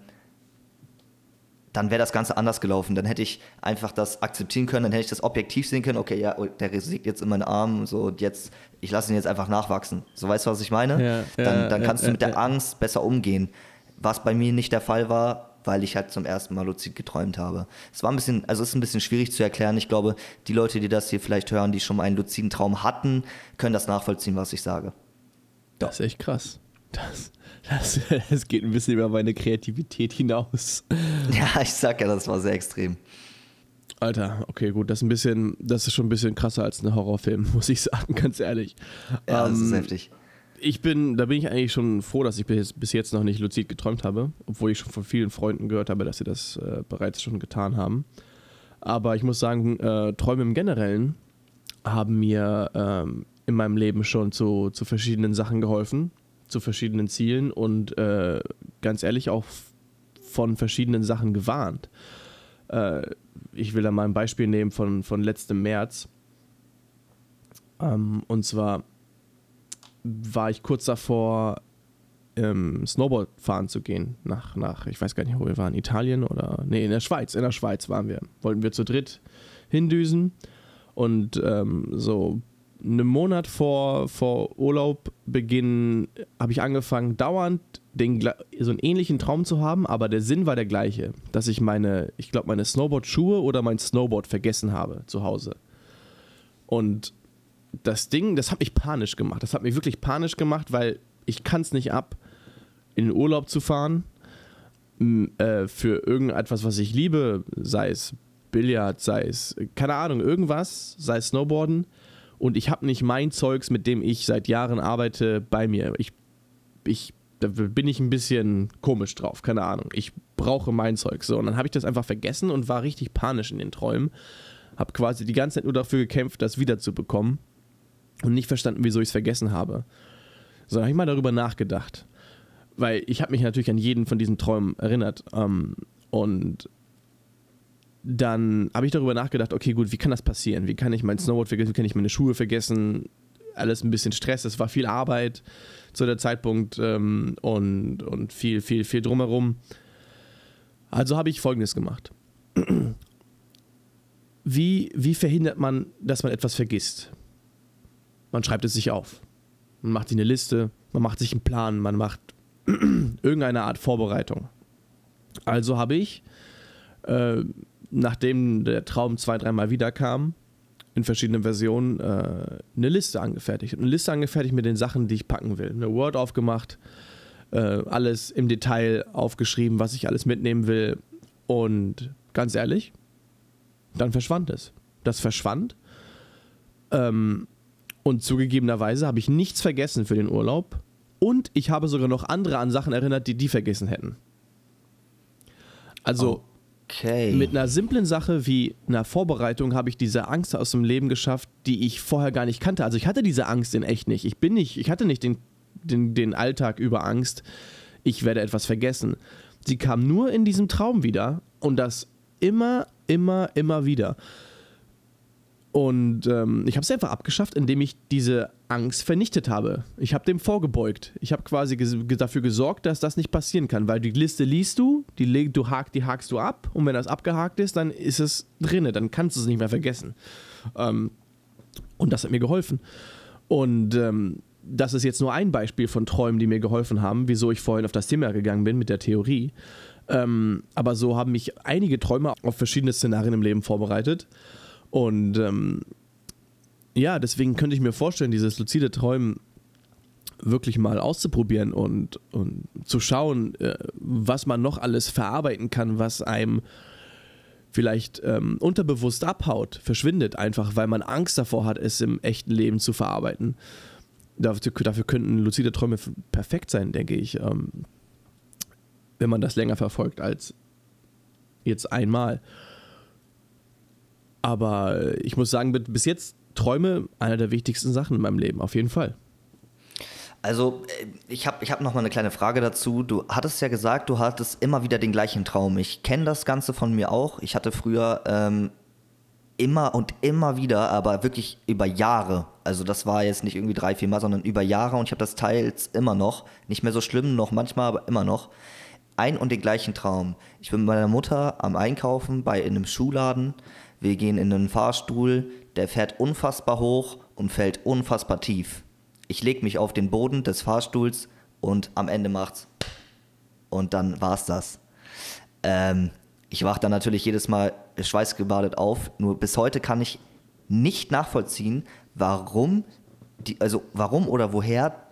dann wäre das Ganze anders gelaufen. Dann hätte ich einfach das akzeptieren können, dann hätte ich das objektiv sehen können, okay, ja, oh, der siegt jetzt in meinen Arm, so und jetzt, ich lasse ihn jetzt einfach nachwachsen. So weißt du, was ich meine? Ja, dann, dann kannst ja, du mit der Angst besser umgehen. Was bei mir nicht der Fall war, weil ich halt zum ersten Mal luzid geträumt habe. Es war ein bisschen, also es ist ein bisschen schwierig zu erklären. Ich glaube, die Leute, die das hier vielleicht hören, die schon mal einen luziden Traum hatten, können das nachvollziehen, was ich sage. Das ist echt krass. Das, das, das geht ein bisschen über meine Kreativität hinaus. Ja, ich sag ja, das war sehr extrem. Alter, okay, gut, das ist ein bisschen, das ist schon ein bisschen krasser als ein Horrorfilm, [LAUGHS] muss ich sagen, ganz ehrlich. Ja, das ist ähm, heftig. Ich bin, da bin ich eigentlich schon froh, dass ich bis, bis jetzt noch nicht luzid geträumt habe, obwohl ich schon von vielen Freunden gehört habe, dass sie das äh, bereits schon getan haben. Aber ich muss sagen, äh, Träume im Generellen haben mir ähm, in meinem Leben schon zu, zu verschiedenen Sachen geholfen zu verschiedenen Zielen und äh, ganz ehrlich auch von verschiedenen Sachen gewarnt. Äh, ich will da mal ein Beispiel nehmen von, von letztem März. Ähm, und zwar war ich kurz davor, ähm, Snowboard fahren zu gehen. Nach, nach, ich weiß gar nicht, wo wir waren, Italien oder. Nee, in der Schweiz. In der Schweiz waren wir. Wollten wir zu dritt hindüsen. Und ähm, so einen Monat vor, vor Urlaubbeginn habe ich angefangen, dauernd den, so einen ähnlichen Traum zu haben, aber der Sinn war der gleiche, dass ich meine, ich glaube, meine Snowboard-Schuhe oder mein Snowboard vergessen habe zu Hause. Und das Ding, das hat mich panisch gemacht. Das hat mich wirklich panisch gemacht, weil ich kann es nicht ab, in den Urlaub zu fahren äh, für irgendetwas, was ich liebe, sei es Billard, sei es, keine Ahnung, irgendwas, sei es Snowboarden und ich habe nicht mein Zeugs, mit dem ich seit Jahren arbeite, bei mir. Ich, ich, da bin ich ein bisschen komisch drauf, keine Ahnung. Ich brauche mein Zeug. So, und dann habe ich das einfach vergessen und war richtig panisch in den Träumen. Habe quasi die ganze Zeit nur dafür gekämpft, das wiederzubekommen und nicht verstanden, wieso ich es vergessen habe. So, habe ich mal darüber nachgedacht. Weil ich habe mich natürlich an jeden von diesen Träumen erinnert. Ähm, und dann habe ich darüber nachgedacht, okay, gut, wie kann das passieren? Wie kann ich mein Snowboard vergessen? Wie kann ich meine Schuhe vergessen? Alles ein bisschen Stress. Es war viel Arbeit zu der Zeitpunkt ähm, und, und viel, viel, viel drumherum. Also habe ich folgendes gemacht. [CLEARS THROAT] Wie, wie verhindert man, dass man etwas vergisst? Man schreibt es sich auf. Man macht sich eine Liste, man macht sich einen Plan, man macht [CLEARS THROAT] irgendeine Art Vorbereitung. Also habe ich äh, nachdem der Traum zwei, dreimal wiederkam, in verschiedenen Versionen, äh, eine Liste angefertigt. Eine Liste angefertigt mit den Sachen, die ich packen will. Eine Word aufgemacht, äh, alles im Detail aufgeschrieben, was ich alles mitnehmen will. Und ganz ehrlich, dann verschwand es. Das verschwand. Ähm, und zugegebenerweise habe ich nichts vergessen für den Urlaub. Und ich habe sogar noch andere an Sachen erinnert, die die vergessen hätten. Also, Okay. Mit einer simplen Sache wie einer Vorbereitung habe ich diese Angst aus dem Leben geschafft, die ich vorher gar nicht kannte. Also ich hatte diese Angst in echt nicht. Ich bin nicht, ich hatte nicht den, den, den Alltag über Angst, ich werde etwas vergessen. Sie kam nur in diesem Traum wieder und das immer, immer, immer wieder. Und ähm, ich habe es einfach abgeschafft, indem ich diese Angst vernichtet habe. Ich habe dem vorgebeugt. Ich habe quasi ges dafür gesorgt, dass das nicht passieren kann, weil die Liste liest du, die, du hakt, die hakst du ab und wenn das abgehakt ist, dann ist es drinne, dann kannst du es nicht mehr vergessen. Ähm, und das hat mir geholfen. Und ähm, das ist jetzt nur ein Beispiel von Träumen, die mir geholfen haben, wieso ich vorhin auf das Thema gegangen bin mit der Theorie. Ähm, aber so haben mich einige Träume auf verschiedene Szenarien im Leben vorbereitet. Und ähm, ja, deswegen könnte ich mir vorstellen, dieses luzide Träumen wirklich mal auszuprobieren und, und zu schauen, äh, was man noch alles verarbeiten kann, was einem vielleicht ähm, unterbewusst abhaut, verschwindet, einfach weil man Angst davor hat, es im echten Leben zu verarbeiten. Dafür, dafür könnten luzide Träume perfekt sein, denke ich, ähm, wenn man das länger verfolgt als jetzt einmal. Aber ich muss sagen, bis jetzt Träume einer der wichtigsten Sachen in meinem Leben, auf jeden Fall. Also, äh, ich habe ich hab noch mal eine kleine Frage dazu. Du hattest ja gesagt, du hattest immer wieder den gleichen Traum. Ich kenne das Ganze von mir auch. Ich hatte früher ähm, immer und immer wieder, aber wirklich über Jahre. Also, das war jetzt nicht irgendwie drei, vier Mal, sondern über Jahre und ich habe das teils immer noch. Nicht mehr so schlimm, noch manchmal, aber immer noch. Ein und den gleichen Traum. Ich bin mit meiner Mutter am Einkaufen bei in einem Schuhladen. Wir gehen in einen Fahrstuhl, der fährt unfassbar hoch und fällt unfassbar tief ich lege mich auf den Boden des Fahrstuhls und am Ende macht's. Und dann war's das. Ähm, ich wach dann natürlich jedes Mal schweißgebadet auf. Nur bis heute kann ich nicht nachvollziehen, warum, die, also warum oder woher,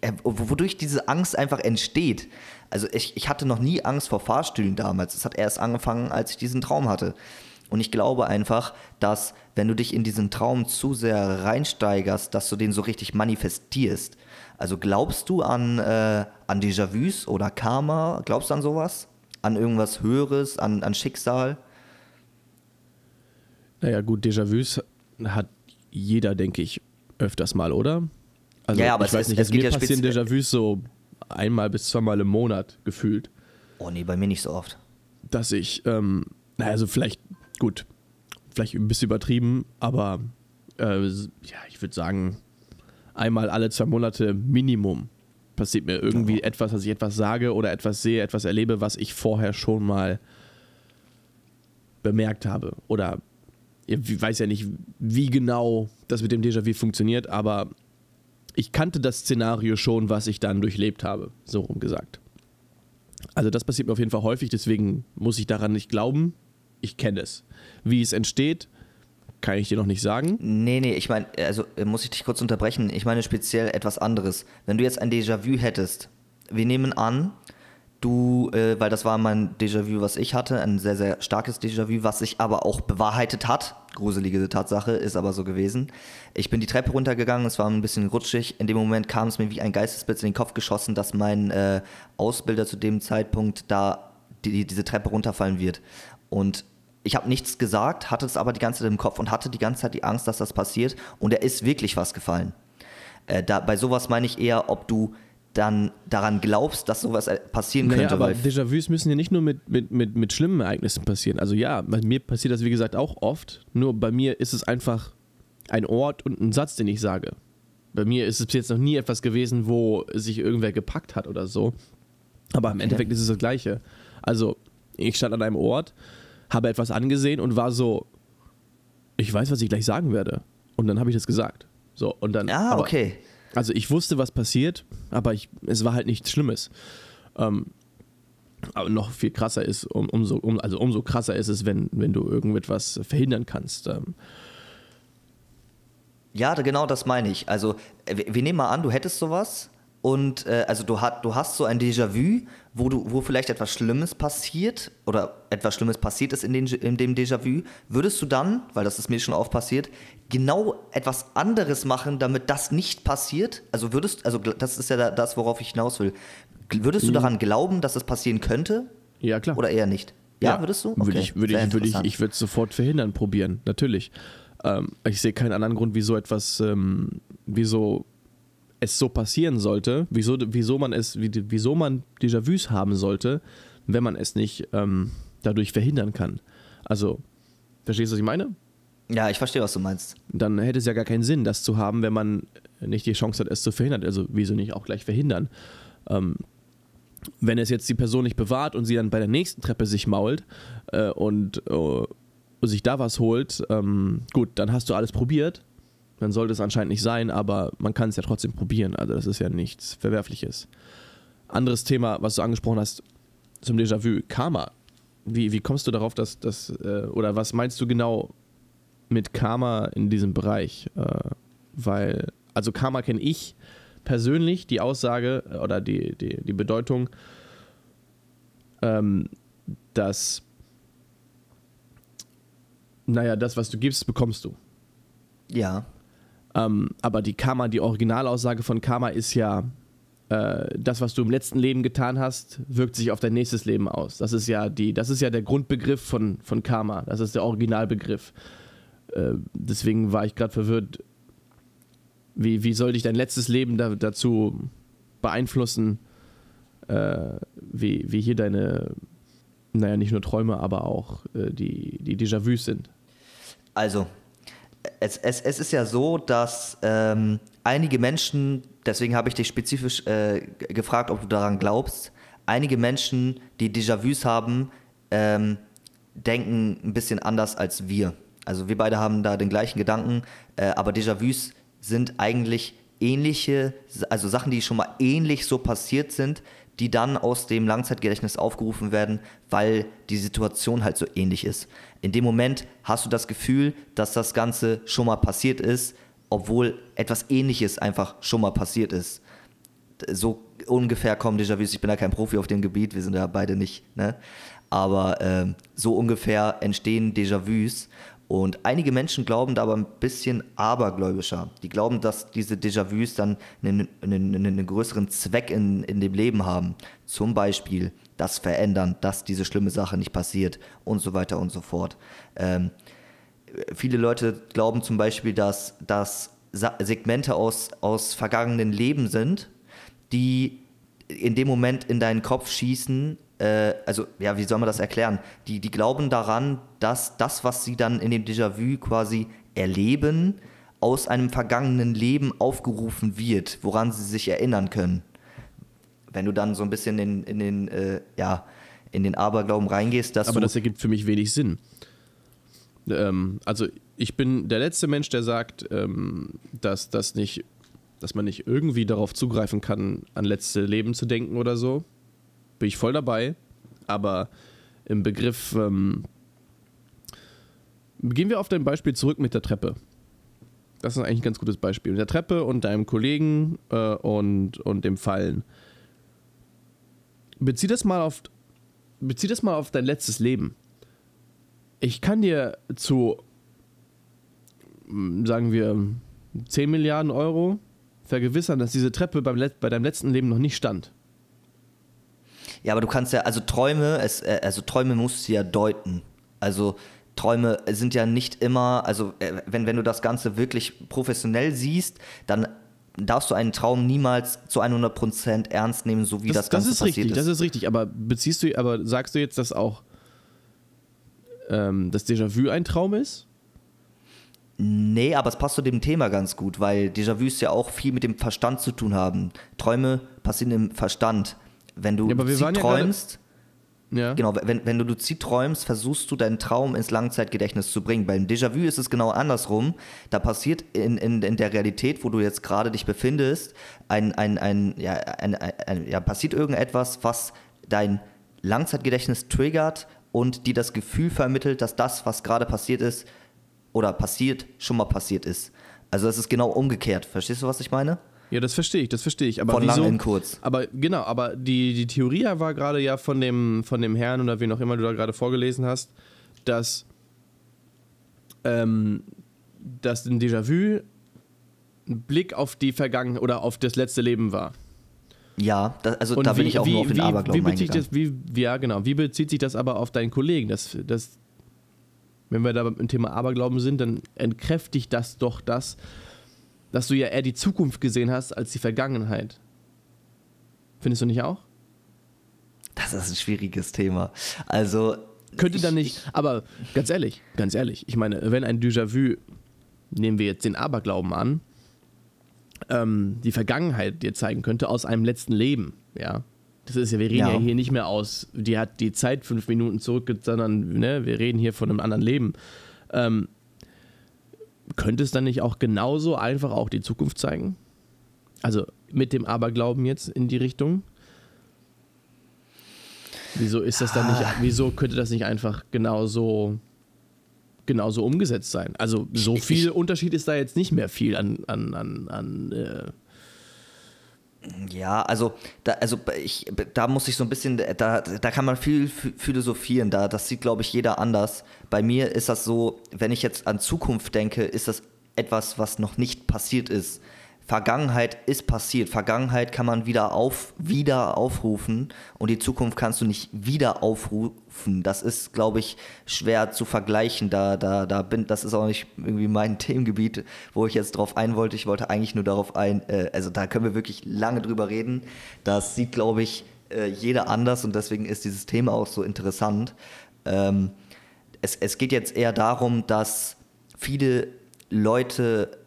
äh, wodurch diese Angst einfach entsteht. Also ich, ich hatte noch nie Angst vor Fahrstühlen damals. Es hat erst angefangen, als ich diesen Traum hatte. Und ich glaube einfach, dass wenn du dich in diesen Traum zu sehr reinsteigerst, dass du den so richtig manifestierst. Also glaubst du an, äh, an Déjà-vus oder Karma? Glaubst du an sowas? An irgendwas Höheres, an, an Schicksal? Naja, gut, Déjà-vus hat jeder, denke ich, öfters mal, oder? Also, ja, aber ich weiß es, nicht, es also mir passieren Déjà-vus so einmal bis zweimal im Monat gefühlt. Oh nee, bei mir nicht so oft. Dass ich, ähm, naja, also vielleicht gut, vielleicht ein bisschen übertrieben, aber äh, ja, ich würde sagen, einmal alle zwei Monate Minimum passiert mir irgendwie etwas, dass ich etwas sage oder etwas sehe, etwas erlebe, was ich vorher schon mal bemerkt habe. Oder ich weiß ja nicht, wie genau das mit dem Déjà-vu funktioniert, aber ich kannte das Szenario schon, was ich dann durchlebt habe, so rum gesagt. Also das passiert mir auf jeden Fall häufig, deswegen muss ich daran nicht glauben, ich kenne es. Wie es entsteht, kann ich dir noch nicht sagen. Nee, nee, ich meine, also äh, muss ich dich kurz unterbrechen. Ich meine speziell etwas anderes. Wenn du jetzt ein Déjà-vu hättest, wir nehmen an, du, äh, weil das war mein Déjà-vu, was ich hatte, ein sehr, sehr starkes Déjà-vu, was sich aber auch bewahrheitet hat. Gruselige Tatsache, ist aber so gewesen. Ich bin die Treppe runtergegangen, es war ein bisschen rutschig. In dem Moment kam es mir wie ein Geistesblitz in den Kopf geschossen, dass mein äh, Ausbilder zu dem Zeitpunkt da die, diese Treppe runterfallen wird. Und ich habe nichts gesagt, hatte es aber die ganze Zeit im Kopf und hatte die ganze Zeit die Angst, dass das passiert. Und er ist wirklich was gefallen. Äh, da, bei sowas meine ich eher, ob du dann daran glaubst, dass sowas äh, passieren naja, könnte. Aber Déjà-vus müssen ja nicht nur mit, mit, mit, mit schlimmen Ereignissen passieren. Also ja, bei mir passiert das wie gesagt auch oft. Nur bei mir ist es einfach ein Ort und ein Satz, den ich sage. Bei mir ist es bis jetzt noch nie etwas gewesen, wo sich irgendwer gepackt hat oder so. Aber im Endeffekt ist es das Gleiche. Also ich stand an einem Ort, habe etwas angesehen und war so, ich weiß, was ich gleich sagen werde. Und dann habe ich das gesagt. So, und dann. Ah, aber, okay. Also ich wusste, was passiert, aber ich, es war halt nichts Schlimmes. Ähm, aber noch viel krasser ist, um, umso, um, also umso krasser ist es, wenn, wenn du irgendetwas verhindern kannst. Ähm. Ja, genau das meine ich. Also, wir, wir nehmen mal an, du hättest sowas und äh, also du, hat, du hast so ein Déjà-vu, wo, wo vielleicht etwas Schlimmes passiert oder etwas Schlimmes passiert ist in, den, in dem Déjà-vu. Würdest du dann, weil das ist mir schon oft passiert, genau etwas anderes machen, damit das nicht passiert? Also würdest, also das ist ja das, worauf ich hinaus will. Würdest du mhm. daran glauben, dass es passieren könnte? Ja, klar. Oder eher nicht? Ja, ja. würdest du? Okay. Würde ich, würde ich, würde ich, ich würde es sofort verhindern, probieren, natürlich. Ähm, ich sehe keinen anderen Grund, wieso etwas, ähm, wieso es so passieren sollte, wieso, wieso man es, wieso man Déjà-vus haben sollte, wenn man es nicht ähm, dadurch verhindern kann. Also, verstehst du, was ich meine? Ja, ich verstehe, was du meinst. Dann hätte es ja gar keinen Sinn, das zu haben, wenn man nicht die Chance hat, es zu verhindern. Also, wieso nicht auch gleich verhindern? Ähm, wenn es jetzt die Person nicht bewahrt und sie dann bei der nächsten Treppe sich mault äh, und äh, sich da was holt, ähm, gut, dann hast du alles probiert dann sollte es anscheinend nicht sein, aber man kann es ja trotzdem probieren. Also das ist ja nichts Verwerfliches. Anderes Thema, was du angesprochen hast zum Déjà-vu, Karma. Wie, wie kommst du darauf, dass das, äh, oder was meinst du genau mit Karma in diesem Bereich? Äh, weil, also Karma kenne ich persönlich, die Aussage äh, oder die, die, die Bedeutung, ähm, dass, naja, das, was du gibst, bekommst du. Ja. Ähm, aber die Karma, die Originalaussage von Karma ist ja, äh, das, was du im letzten Leben getan hast, wirkt sich auf dein nächstes Leben aus. Das ist ja die, das ist ja der Grundbegriff von, von Karma. Das ist der Originalbegriff. Äh, deswegen war ich gerade verwirrt. Wie, wie soll dich dein letztes Leben da, dazu beeinflussen, äh, wie, wie hier deine, naja, nicht nur Träume, aber auch äh, die, die Déjà-vus sind? Also, es, es, es ist ja so, dass ähm, einige Menschen, deswegen habe ich dich spezifisch äh, gefragt, ob du daran glaubst, einige Menschen, die Déjà-vus haben, ähm, denken ein bisschen anders als wir. Also wir beide haben da den gleichen Gedanken, äh, aber Déjà-vus sind eigentlich ähnliche, also Sachen, die schon mal ähnlich so passiert sind, die dann aus dem Langzeitgedächtnis aufgerufen werden, weil die Situation halt so ähnlich ist. In dem Moment hast du das Gefühl, dass das Ganze schon mal passiert ist, obwohl etwas Ähnliches einfach schon mal passiert ist. So ungefähr kommen Déjà-vus. Ich bin da kein Profi auf dem Gebiet, wir sind da beide nicht. Ne? Aber äh, so ungefähr entstehen Déjà-vus und einige Menschen glauben da aber ein bisschen abergläubischer. Die glauben, dass diese Déjà-vus dann einen, einen, einen, größeren Zweck in, in dem Leben haben. Zum Beispiel das Verändern, dass diese schlimme Sache nicht passiert und so weiter und so fort. Ähm, viele Leute glauben zum Beispiel, dass das Segmente aus, aus vergangenen Leben sind, die in dem Moment in deinen Kopf schießen, äh, also ja, wie soll man das erklären? Die, die glauben daran, dass das, was sie dann in dem Déjà-vu quasi erleben, aus einem vergangenen Leben aufgerufen wird, woran sie sich erinnern können. Wenn du dann so ein bisschen in, in den, äh, ja, in den Aberglauben reingehst, dass Aber das ergibt für mich wenig Sinn. Ähm, also ich bin der letzte Mensch, der sagt, ähm, dass das nicht, dass man nicht irgendwie darauf zugreifen kann, an letzte Leben zu denken oder so bin ich voll dabei. Aber im Begriff, ähm, gehen wir auf dein Beispiel zurück mit der Treppe. Das ist eigentlich ein ganz gutes Beispiel. Mit der Treppe und deinem Kollegen äh, und, und dem Fallen. Bezieh das mal auf, bezieh das mal auf dein letztes Leben. Ich kann dir zu, sagen wir, 10 Milliarden Euro vergewissern, dass diese Treppe beim, bei deinem letzten Leben noch nicht stand. Ja, aber du kannst ja, also Träume, es, äh, also Träume musst du ja deuten. Also Träume sind ja nicht immer, also äh, wenn, wenn du das Ganze wirklich professionell siehst, dann darfst du einen Traum niemals zu 100% ernst nehmen, so wie das, das Ganze das ist passiert richtig, ist. Das ist richtig, aber beziehst du, aber sagst du jetzt, dass auch ähm, das Déjà-vu ein Traum ist? Nee, aber es passt zu dem Thema ganz gut, weil Déjà-vus ja auch viel mit dem Verstand zu tun haben. Träume passieren im Verstand. Wenn du ja, lucid träumst, ja. Genau, wenn, wenn du lucid träumst, versuchst du deinen Traum ins Langzeitgedächtnis zu bringen. Beim Déjà-vu ist es genau andersrum. Da passiert in, in, in der Realität, wo du jetzt gerade dich befindest, ein, ein, ein, ja, ein, ein, ja, passiert irgendetwas, was dein Langzeitgedächtnis triggert und dir das Gefühl vermittelt, dass das, was gerade passiert ist oder passiert, schon mal passiert ist. Also es ist genau umgekehrt. Verstehst du, was ich meine? Ja, das verstehe ich, das verstehe ich. Aber von wieso, lang in kurz. Aber genau, aber die, die Theorie war gerade ja von dem, von dem Herrn oder wen auch immer du da gerade vorgelesen hast, dass, ähm, dass ein Déjà-vu ein Blick auf die Vergangenheit oder auf das letzte Leben war. Ja, das, also Und da wie, bin ich auch wie, nur auf den wie, Aberglauben wie bezieht das, wie, Ja, genau. Wie bezieht sich das aber auf deinen Kollegen? Das, das, wenn wir da im Thema Aberglauben sind, dann entkräftigt das doch das, dass du ja eher die Zukunft gesehen hast als die Vergangenheit. Findest du nicht auch? Das ist ein schwieriges Thema. Also. Könnte dann nicht, aber ganz ehrlich, ganz ehrlich, ich meine, wenn ein Déjà-vu, nehmen wir jetzt den Aberglauben an, ähm, die Vergangenheit dir zeigen könnte aus einem letzten Leben, ja. Das ist ja, wir reden ja. ja hier nicht mehr aus, die hat die Zeit fünf Minuten zurück, sondern ne, wir reden hier von einem anderen Leben. Ähm, könnte es dann nicht auch genauso einfach auch die Zukunft zeigen? Also mit dem Aberglauben jetzt in die Richtung? Wieso ist das dann nicht, ah. wieso könnte das nicht einfach genauso genauso umgesetzt sein. Also so viel ich, Unterschied ist da jetzt nicht mehr viel an, an, an, an äh ja, also da, also ich, da muss ich so ein bisschen, da, da kann man viel philosophieren, da, das sieht, glaube ich, jeder anders. Bei mir ist das so, wenn ich jetzt an Zukunft denke, ist das etwas, was noch nicht passiert ist. Vergangenheit ist passiert. Vergangenheit kann man wieder, auf, wieder aufrufen und die Zukunft kannst du nicht wieder aufrufen. Das ist, glaube ich, schwer zu vergleichen. Da, da, da bin, das ist auch nicht irgendwie mein [LAUGHS] Themengebiet, wo ich jetzt drauf ein wollte. Ich wollte eigentlich nur darauf ein, äh, also da können wir wirklich lange drüber reden. Das sieht, glaube ich, äh, jeder anders und deswegen ist dieses Thema auch so interessant. Ähm, es, es geht jetzt eher darum, dass viele Leute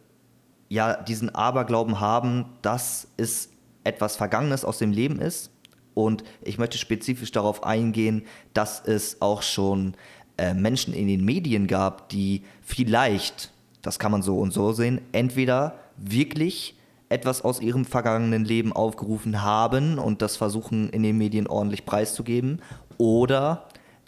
ja diesen Aberglauben haben, dass es etwas Vergangenes aus dem Leben ist. Und ich möchte spezifisch darauf eingehen, dass es auch schon äh, Menschen in den Medien gab, die vielleicht, das kann man so und so sehen, entweder wirklich etwas aus ihrem vergangenen Leben aufgerufen haben und das versuchen in den Medien ordentlich preiszugeben oder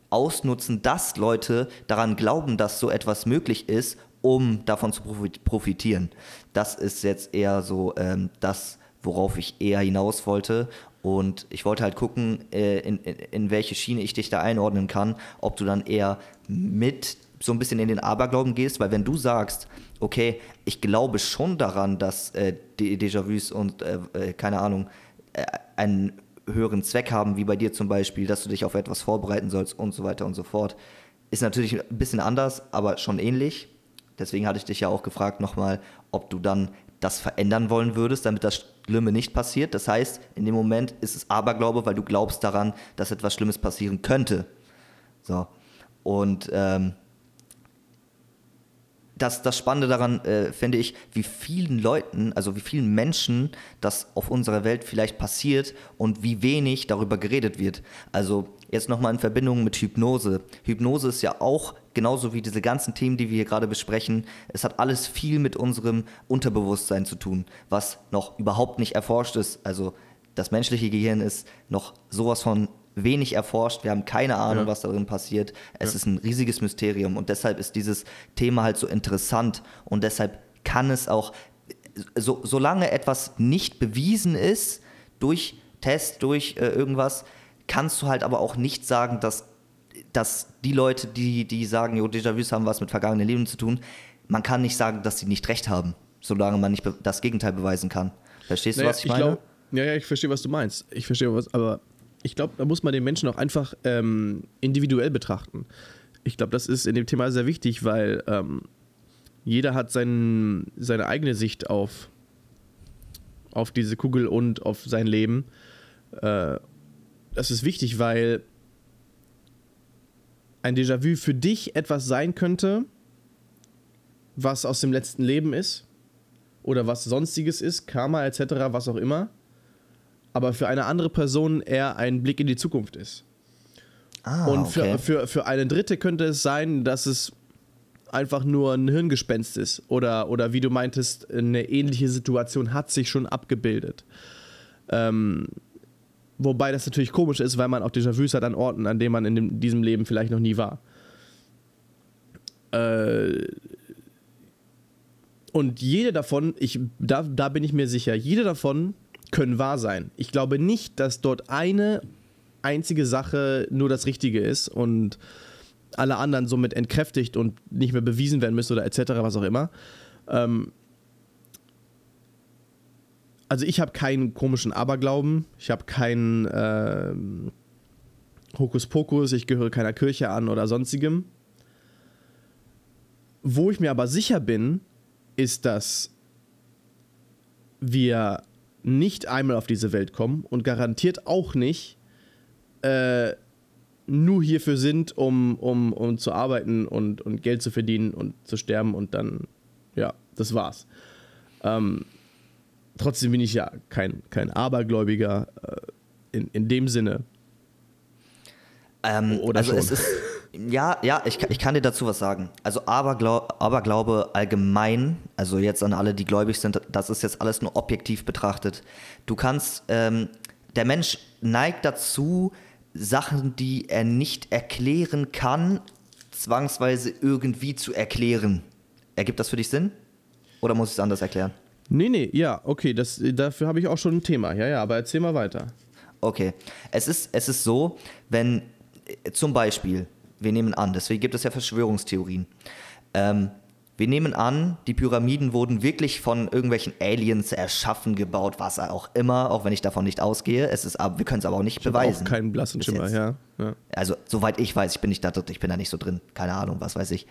ausnutzen, dass Leute daran glauben, dass so etwas möglich ist um davon zu profitieren. Das ist jetzt eher so ähm, das, worauf ich eher hinaus wollte. Und ich wollte halt gucken, äh, in, in, in welche Schiene ich dich da einordnen kann, ob du dann eher mit so ein bisschen in den Aberglauben gehst, weil wenn du sagst, okay, ich glaube schon daran, dass äh, Déjà-vus und äh, äh, keine Ahnung, äh, einen höheren Zweck haben, wie bei dir zum Beispiel, dass du dich auf etwas vorbereiten sollst und so weiter und so fort, ist natürlich ein bisschen anders, aber schon ähnlich. Deswegen hatte ich dich ja auch gefragt nochmal, ob du dann das verändern wollen würdest, damit das Schlimme nicht passiert. Das heißt, in dem Moment ist es Aberglaube, weil du glaubst daran, dass etwas Schlimmes passieren könnte. So. Und ähm, das, das Spannende daran äh, finde ich, wie vielen Leuten, also wie vielen Menschen das auf unserer Welt vielleicht passiert und wie wenig darüber geredet wird. Also jetzt nochmal in Verbindung mit Hypnose. Hypnose ist ja auch genauso wie diese ganzen Themen, die wir hier gerade besprechen, es hat alles viel mit unserem Unterbewusstsein zu tun, was noch überhaupt nicht erforscht ist. Also das menschliche Gehirn ist noch sowas von wenig erforscht. Wir haben keine Ahnung, ja. was darin passiert. Es ja. ist ein riesiges Mysterium und deshalb ist dieses Thema halt so interessant und deshalb kann es auch, so, solange etwas nicht bewiesen ist durch Test, durch äh, irgendwas, kannst du halt aber auch nicht sagen, dass, dass die Leute, die, die sagen, jo, Déjà-vus haben was mit vergangenen Leben zu tun, man kann nicht sagen, dass sie nicht recht haben, solange man nicht das Gegenteil beweisen kann. Verstehst naja, du, was ich, ich meine? Glaub, ja, ja, ich verstehe, was du meinst. Ich verstehe, was, aber ich glaube, da muss man den Menschen auch einfach ähm, individuell betrachten. Ich glaube, das ist in dem Thema sehr wichtig, weil ähm, jeder hat sein, seine eigene Sicht auf, auf diese Kugel und auf sein Leben. Äh, das ist wichtig, weil ein Déjà-vu für dich etwas sein könnte, was aus dem letzten Leben ist oder was sonstiges ist, Karma etc., was auch immer aber für eine andere Person eher ein Blick in die Zukunft ist. Ah, und für, okay. für, für eine dritte könnte es sein, dass es einfach nur ein Hirngespenst ist. Oder, oder wie du meintest, eine ähnliche Situation hat sich schon abgebildet. Ähm, wobei das natürlich komisch ist, weil man auch Déjà-vus hat an Orten, an denen man in dem, diesem Leben vielleicht noch nie war. Äh, und jede davon, ich, da, da bin ich mir sicher, jede davon können wahr sein. Ich glaube nicht, dass dort eine einzige Sache nur das Richtige ist und alle anderen somit entkräftigt und nicht mehr bewiesen werden müssen oder etc., was auch immer. Ähm also ich habe keinen komischen Aberglauben, ich habe keinen äh, Hokuspokus, ich gehöre keiner Kirche an oder sonstigem. Wo ich mir aber sicher bin, ist, dass wir nicht einmal auf diese Welt kommen und garantiert auch nicht äh, nur hierfür sind, um, um, um zu arbeiten und, und Geld zu verdienen und zu sterben und dann, ja, das war's. Ähm, trotzdem bin ich ja kein, kein Abergläubiger äh, in, in dem Sinne. Ähm, Oder also schon. es ist ja, ja, ich, ich kann dir dazu was sagen. Also Aberglaube, Aberglaube allgemein, also jetzt an alle, die gläubig sind, das ist jetzt alles nur objektiv betrachtet. Du kannst, ähm, der Mensch neigt dazu, Sachen, die er nicht erklären kann, zwangsweise irgendwie zu erklären. Ergibt das für dich Sinn? Oder muss ich es anders erklären? Nee, nee, ja, okay, das, dafür habe ich auch schon ein Thema. Ja, ja, aber erzähl mal weiter. Okay. Es ist, es ist so, wenn äh, zum Beispiel, wir nehmen an, deswegen gibt es ja Verschwörungstheorien. Ähm, wir nehmen an, die Pyramiden wurden wirklich von irgendwelchen Aliens erschaffen, gebaut, was auch immer, auch wenn ich davon nicht ausgehe. Es ist, wir können es aber auch nicht ich beweisen. Auch keinen blassen Schimmer, ja, ja. Also, soweit ich weiß, ich bin nicht da drin, ich bin da nicht so drin. Keine Ahnung, was weiß ich.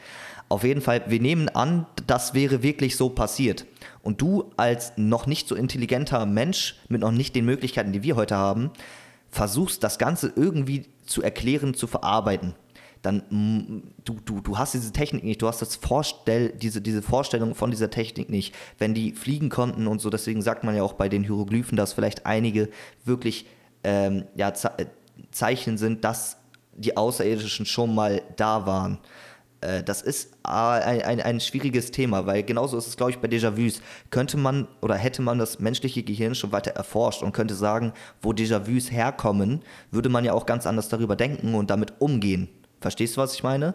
Auf jeden Fall, wir nehmen an, das wäre wirklich so passiert. Und du als noch nicht so intelligenter Mensch mit noch nicht den Möglichkeiten, die wir heute haben, versuchst das Ganze irgendwie zu erklären, zu verarbeiten dann mm, du, du, du hast diese Technik nicht, du hast das Vorstell, diese, diese Vorstellung von dieser Technik nicht. Wenn die fliegen konnten und so, deswegen sagt man ja auch bei den Hieroglyphen, dass vielleicht einige wirklich ähm, ja, äh, Zeichen sind, dass die Außerirdischen schon mal da waren. Äh, das ist ein, ein, ein schwieriges Thema, weil genauso ist es, glaube ich, bei Déjà-vus. Könnte man oder hätte man das menschliche Gehirn schon weiter erforscht und könnte sagen, wo Déjà-vus herkommen, würde man ja auch ganz anders darüber denken und damit umgehen. Verstehst du, was ich meine?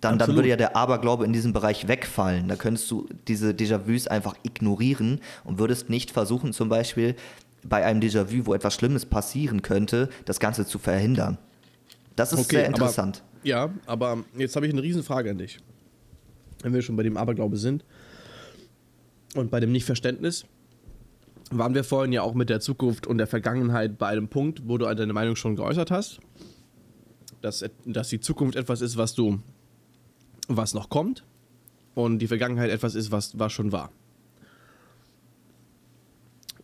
Dann, dann würde ja der Aberglaube in diesem Bereich wegfallen. Da könntest du diese Déjà-vus einfach ignorieren und würdest nicht versuchen, zum Beispiel bei einem Déjà-vu, wo etwas Schlimmes passieren könnte, das Ganze zu verhindern. Das ist okay, sehr interessant. Aber, ja, aber jetzt habe ich eine Riesenfrage an dich. Wenn wir schon bei dem Aberglaube sind und bei dem Nichtverständnis, waren wir vorhin ja auch mit der Zukunft und der Vergangenheit bei einem Punkt, wo du deine Meinung schon geäußert hast dass, dass die Zukunft etwas ist, was du, was noch kommt und die Vergangenheit etwas ist, was, was schon war.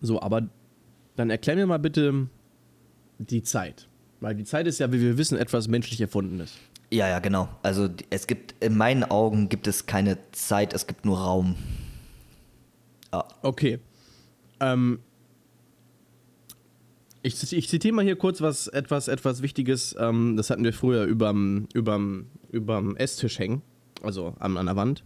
So, aber dann erklär mir mal bitte die Zeit. Weil die Zeit ist ja, wie wir wissen, etwas menschlich Erfundenes. Ja, ja, genau. Also es gibt, in meinen Augen gibt es keine Zeit, es gibt nur Raum. Ja. Okay. Ähm, ich, ich zitiere mal hier kurz was etwas, etwas Wichtiges. Ähm, das hatten wir früher überm, überm, überm Esstisch hängen, also an, an der Wand.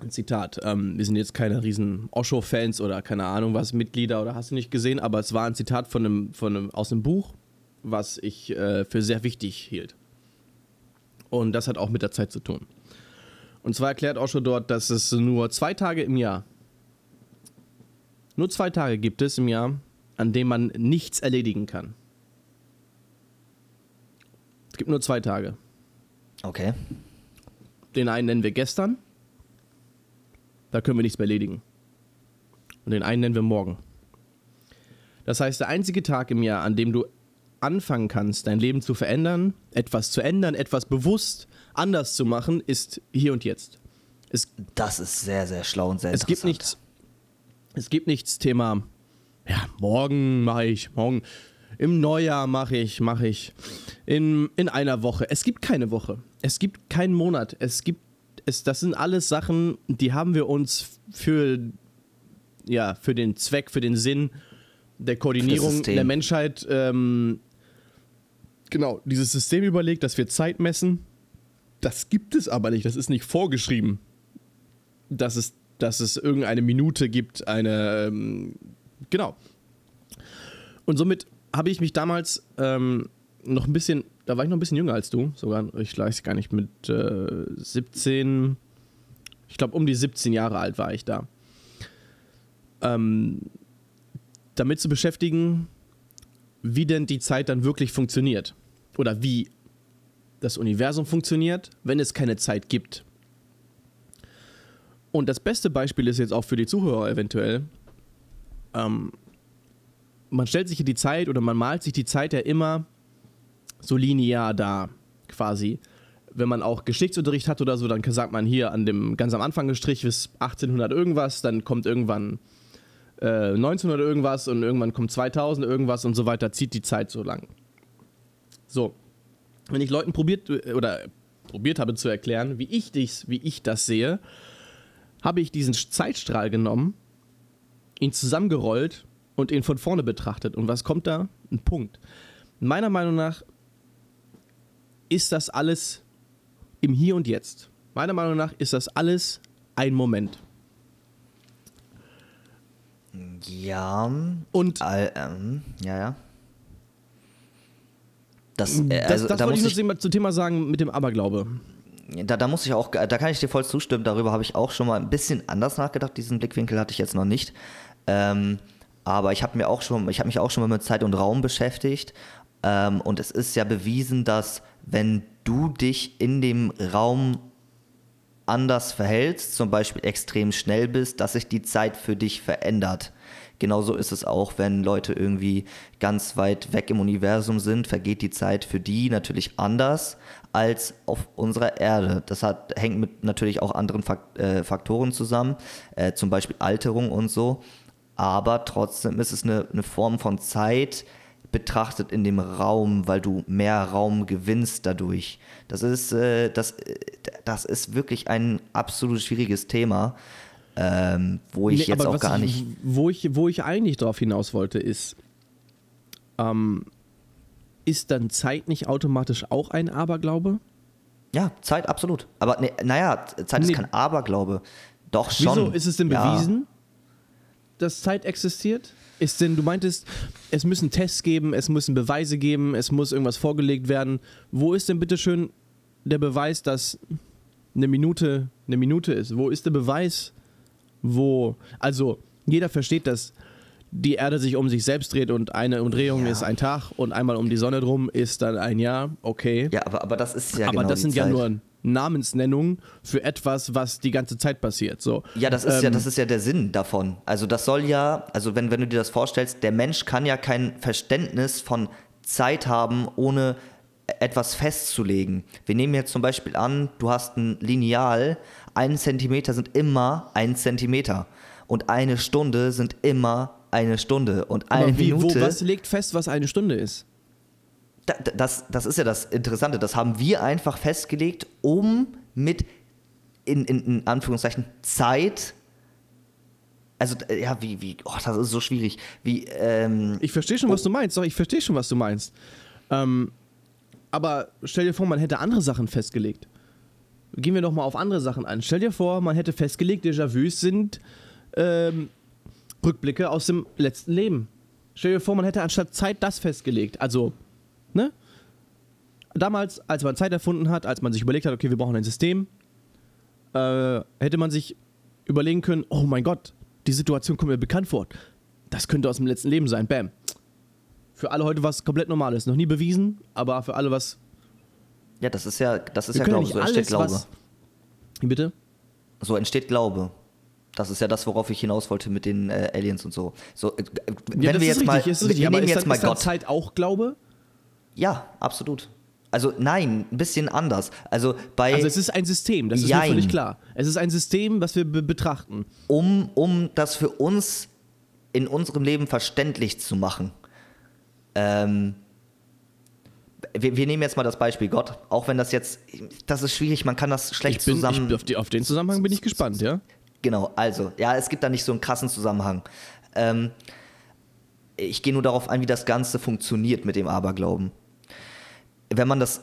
Ein Zitat. Ähm, wir sind jetzt keine riesen Osho-Fans oder keine Ahnung was, Mitglieder oder hast du nicht gesehen, aber es war ein Zitat von einem, von einem, aus einem Buch, was ich äh, für sehr wichtig hielt. Und das hat auch mit der Zeit zu tun. Und zwar erklärt Osho dort, dass es nur zwei Tage im Jahr, nur zwei Tage gibt es im Jahr, an dem man nichts erledigen kann. Es gibt nur zwei Tage. Okay. Den einen nennen wir gestern. Da können wir nichts mehr erledigen. Und den einen nennen wir morgen. Das heißt, der einzige Tag im Jahr, an dem du anfangen kannst, dein Leben zu verändern, etwas zu ändern, etwas bewusst anders zu machen, ist hier und jetzt. Es, das ist sehr, sehr schlau und sehr es Gibt nichts, es gibt nichts Thema ja, morgen mache ich, morgen, im Neujahr mache ich, mache ich, in, in einer Woche. Es gibt keine Woche. Es gibt keinen Monat. Es gibt, es, das sind alles Sachen, die haben wir uns für, ja, für den Zweck, für den Sinn der Koordinierung der Menschheit, ähm, genau, dieses System überlegt, dass wir Zeit messen. Das gibt es aber nicht. Das ist nicht vorgeschrieben. Dass es, dass es irgendeine Minute gibt, eine, ähm, Genau. Und somit habe ich mich damals ähm, noch ein bisschen, da war ich noch ein bisschen jünger als du, sogar, ich weiß gar nicht, mit äh, 17, ich glaube um die 17 Jahre alt war ich da. Ähm, damit zu beschäftigen, wie denn die Zeit dann wirklich funktioniert. Oder wie das Universum funktioniert, wenn es keine Zeit gibt. Und das beste Beispiel ist jetzt auch für die Zuhörer eventuell, ähm, man stellt sich die Zeit oder man malt sich die Zeit ja immer so linear da, quasi. Wenn man auch Geschichtsunterricht hat oder so, dann sagt man hier an dem ganz am Anfang gestrichen bis 1800 irgendwas, dann kommt irgendwann äh, 1900 irgendwas und irgendwann kommt 2000 irgendwas und so weiter, zieht die Zeit so lang. So, wenn ich Leuten probiert oder probiert habe zu erklären, wie ich dies, wie ich das sehe, habe ich diesen Zeitstrahl genommen ihn zusammengerollt und ihn von vorne betrachtet. Und was kommt da? Ein Punkt. Meiner Meinung nach ist das alles im Hier und Jetzt. Meiner Meinung nach ist das alles ein Moment. Ja. Und äh, ähm, ja, ja. Das, äh, Das, also, das da wollte muss ich nur zum Thema sagen mit dem Aberglaube. Da, da muss ich auch, da kann ich dir voll zustimmen. Darüber habe ich auch schon mal ein bisschen anders nachgedacht. Diesen Blickwinkel hatte ich jetzt noch nicht. Ähm, aber ich habe mir auch schon, ich habe mich auch schon mal mit Zeit und Raum beschäftigt. Ähm, und es ist ja bewiesen, dass wenn du dich in dem Raum anders verhältst, zum Beispiel extrem schnell bist, dass sich die Zeit für dich verändert. Genauso ist es auch, wenn Leute irgendwie ganz weit weg im Universum sind, vergeht die Zeit für die natürlich anders als auf unserer Erde. Das hat, hängt mit natürlich auch anderen äh, Faktoren zusammen, äh, zum Beispiel Alterung und so. Aber trotzdem ist es eine, eine Form von Zeit, betrachtet in dem Raum, weil du mehr Raum gewinnst dadurch. Das ist, äh, das, äh, das ist wirklich ein absolut schwieriges Thema, ähm, wo ich Nee, jetzt auch gar ich, nicht. Wo ich, wo ich eigentlich drauf hinaus wollte, ist, ähm, ist dann Zeit nicht automatisch auch ein Aberglaube? Ja, Zeit, absolut. Aber ne, naja, Zeit ist Nee. kein Aberglaube. Doch schon. Wieso ist es denn Ja. bewiesen, dass Zeit existiert? Ist denn, du meintest, es müssen Tests geben, es müssen Beweise geben, es muss irgendwas vorgelegt werden. Wo ist denn bitteschön der Beweis, dass eine Minute eine Minute ist? Wo ist der Beweis, wo, also jeder versteht, dass die Erde sich um sich selbst dreht und eine Umdrehung Ja. ist ein Tag und einmal um die Sonne drum ist dann ein Jahr, okay. Ja, aber, aber das ist ja Aber genau das sind ja Zeit. nur Namensnennungen für etwas, was die ganze Zeit passiert. So. Ja, das ist ja, Ähm, das ist ja der Sinn davon. Also das soll ja, also wenn, wenn du dir das vorstellst, der Mensch kann ja kein Verständnis von Zeit haben, ohne etwas festzulegen. Wir nehmen jetzt zum Beispiel an, du hast ein Lineal, ein Zentimeter sind immer ein Zentimeter und eine Stunde sind immer eine Stunde und eine Aber wie, wo, Minute. was legt fest, was eine Stunde ist? Da- da- das, das ist ja das Interessante. Das haben wir einfach festgelegt, um mit in, in, in Anführungszeichen Zeit. Also, ja, wie, wie, oh, das ist so schwierig. Wie, ähm, Ich verstehe schon, Oh. was du meinst. Doch, ich verstehe schon, was du meinst. Ähm, aber stell dir vor, man hätte andere Sachen festgelegt. Gehen wir doch mal auf andere Sachen an. Stell dir vor, man hätte festgelegt, Déjà-vus sind ähm, Rückblicke aus dem letzten Leben. Stell dir vor, man hätte anstatt Zeit das festgelegt. Also, ne? Damals, als man Zeit erfunden hat, als man sich überlegt hat, okay, wir brauchen ein System, äh, hätte man sich überlegen können, oh mein Gott, die Situation kommt mir bekannt vor. Das könnte aus dem letzten Leben sein. Bam. Für alle heute was komplett Normales. Noch nie bewiesen, aber für alle was. ja, das ist ja, das ist Wir ja Glaube. nicht So entsteht alles, Glaube. was. Wie bitte? So entsteht Glaube. Das ist ja das, worauf ich hinaus wollte mit den äh, Aliens und so. So, äh, wenn ja, wir jetzt mal, richtig, ist wir nehmen jetzt mal Gott. Zeit auch Glaube? Ja, absolut. Also nein, ein bisschen anders. Also bei Also es ist ein System, das ist mir völlig klar. Es ist ein System, was wir be betrachten. um, um das für uns in unserem Leben verständlich zu machen. Ähm, wir, wir nehmen jetzt mal das Beispiel Gott, auch wenn das jetzt, das ist schwierig, man kann das schlecht Ich bin, zusammen. ich, auf, die, auf den Zusammenhang bin ich gespannt, ja? Genau, also, ja, es gibt da nicht so einen krassen Zusammenhang. Ähm, ich gehe nur darauf ein, wie das Ganze funktioniert mit dem Aberglauben. Wenn man das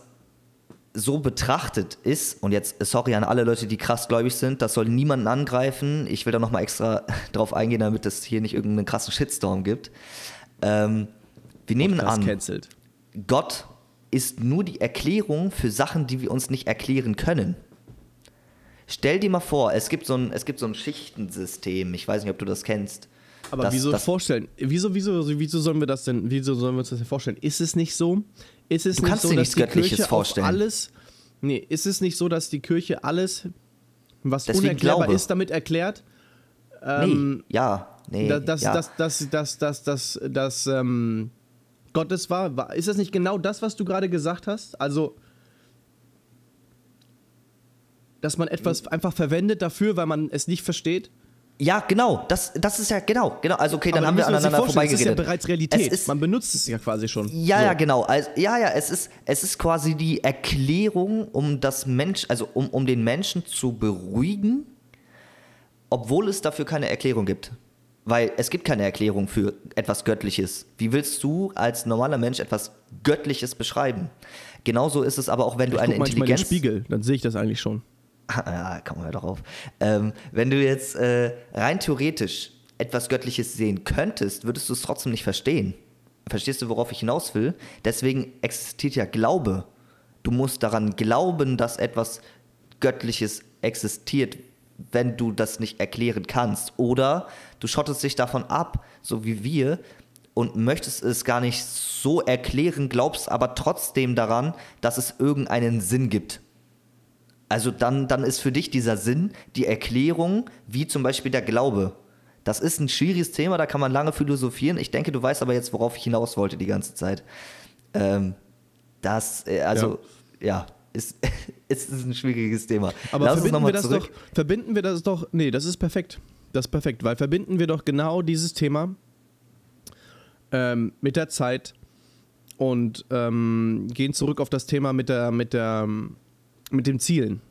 so betrachtet ist, und jetzt sorry an alle Leute, die krass gläubig sind, das soll niemanden angreifen. Ich will da nochmal extra [LAUGHS] drauf eingehen, damit es hier nicht irgendeinen krassen Shitstorm gibt. Ähm, wir nehmen Podcast an, cancelled. Gott ist nur die Erklärung für Sachen, die wir uns nicht erklären können. Stell dir mal vor, es gibt so ein, es gibt so ein Schichtensystem, ich weiß nicht, ob du das kennst. Aber Das- wieso das- vorstellen? Wieso, wieso, wieso sollen wir das denn, wieso sollen wir uns das denn vorstellen? Ist es nicht so? Ist es Du nicht kannst so, dir nichts die Göttliches Kirche vorstellen. Alles. Nee, ist es nicht so, dass die Kirche alles, was Deswegen unerklärbar Glaube. ist, damit erklärt? Ähm, nee, ja, nee. da- dass, ja. dass, dass, dass, dass, dass, dass ähm, Gottes war, war. Ist das nicht genau das, was du gerade gesagt hast? Also, dass man etwas einfach verwendet dafür, weil man es nicht versteht? Ja, genau, das, das ist ja, genau, genau. Also okay, dann Aber haben wir aneinander vorstellen, Es ist ja vorbeigeredet. bereits Realität. Ist- man benutzt es ja quasi schon. Ja, So. ja, genau. Also, ja, ja, es ist, es ist quasi die Erklärung, um das Mensch, also um, um den Menschen zu beruhigen, obwohl es dafür keine Erklärung gibt. Weil es gibt keine Erklärung für etwas Göttliches. Wie willst du als normaler Mensch etwas Göttliches beschreiben? Genauso ist es aber auch, wenn du Ich eine guck manchmal in den Intelligenz. Spiegel, dann sehe ich das eigentlich schon. [LAUGHS] ja, kommen wir darauf. Ähm, wenn du jetzt äh, rein theoretisch etwas Göttliches sehen könntest, würdest du es trotzdem nicht verstehen. Verstehst du, worauf ich hinaus will? Deswegen existiert ja Glaube. Du musst daran glauben, dass etwas Göttliches existiert, wenn du das nicht erklären kannst. Oder du schottest dich davon ab, so wie wir, und möchtest es gar nicht so erklären, glaubst aber trotzdem daran, dass es irgendeinen Sinn gibt. Also dann, dann ist für dich dieser Sinn die Erklärung, wie zum Beispiel der Glaube. Das ist ein schwieriges Thema, da kann man lange philosophieren. Ich denke, du weißt aber jetzt, worauf ich hinaus wollte die ganze Zeit. Ähm, das, äh, also, ja, ja ist, [LAUGHS] ist, ist ein schwieriges Thema. Aber Lass verbinden wir das zurück. doch, verbinden wir das doch, nee, das ist perfekt. Das ist perfekt, weil verbinden wir doch genau dieses Thema ähm, mit der Zeit und ähm, gehen zurück auf das Thema mit der, mit der, mit den Zielen.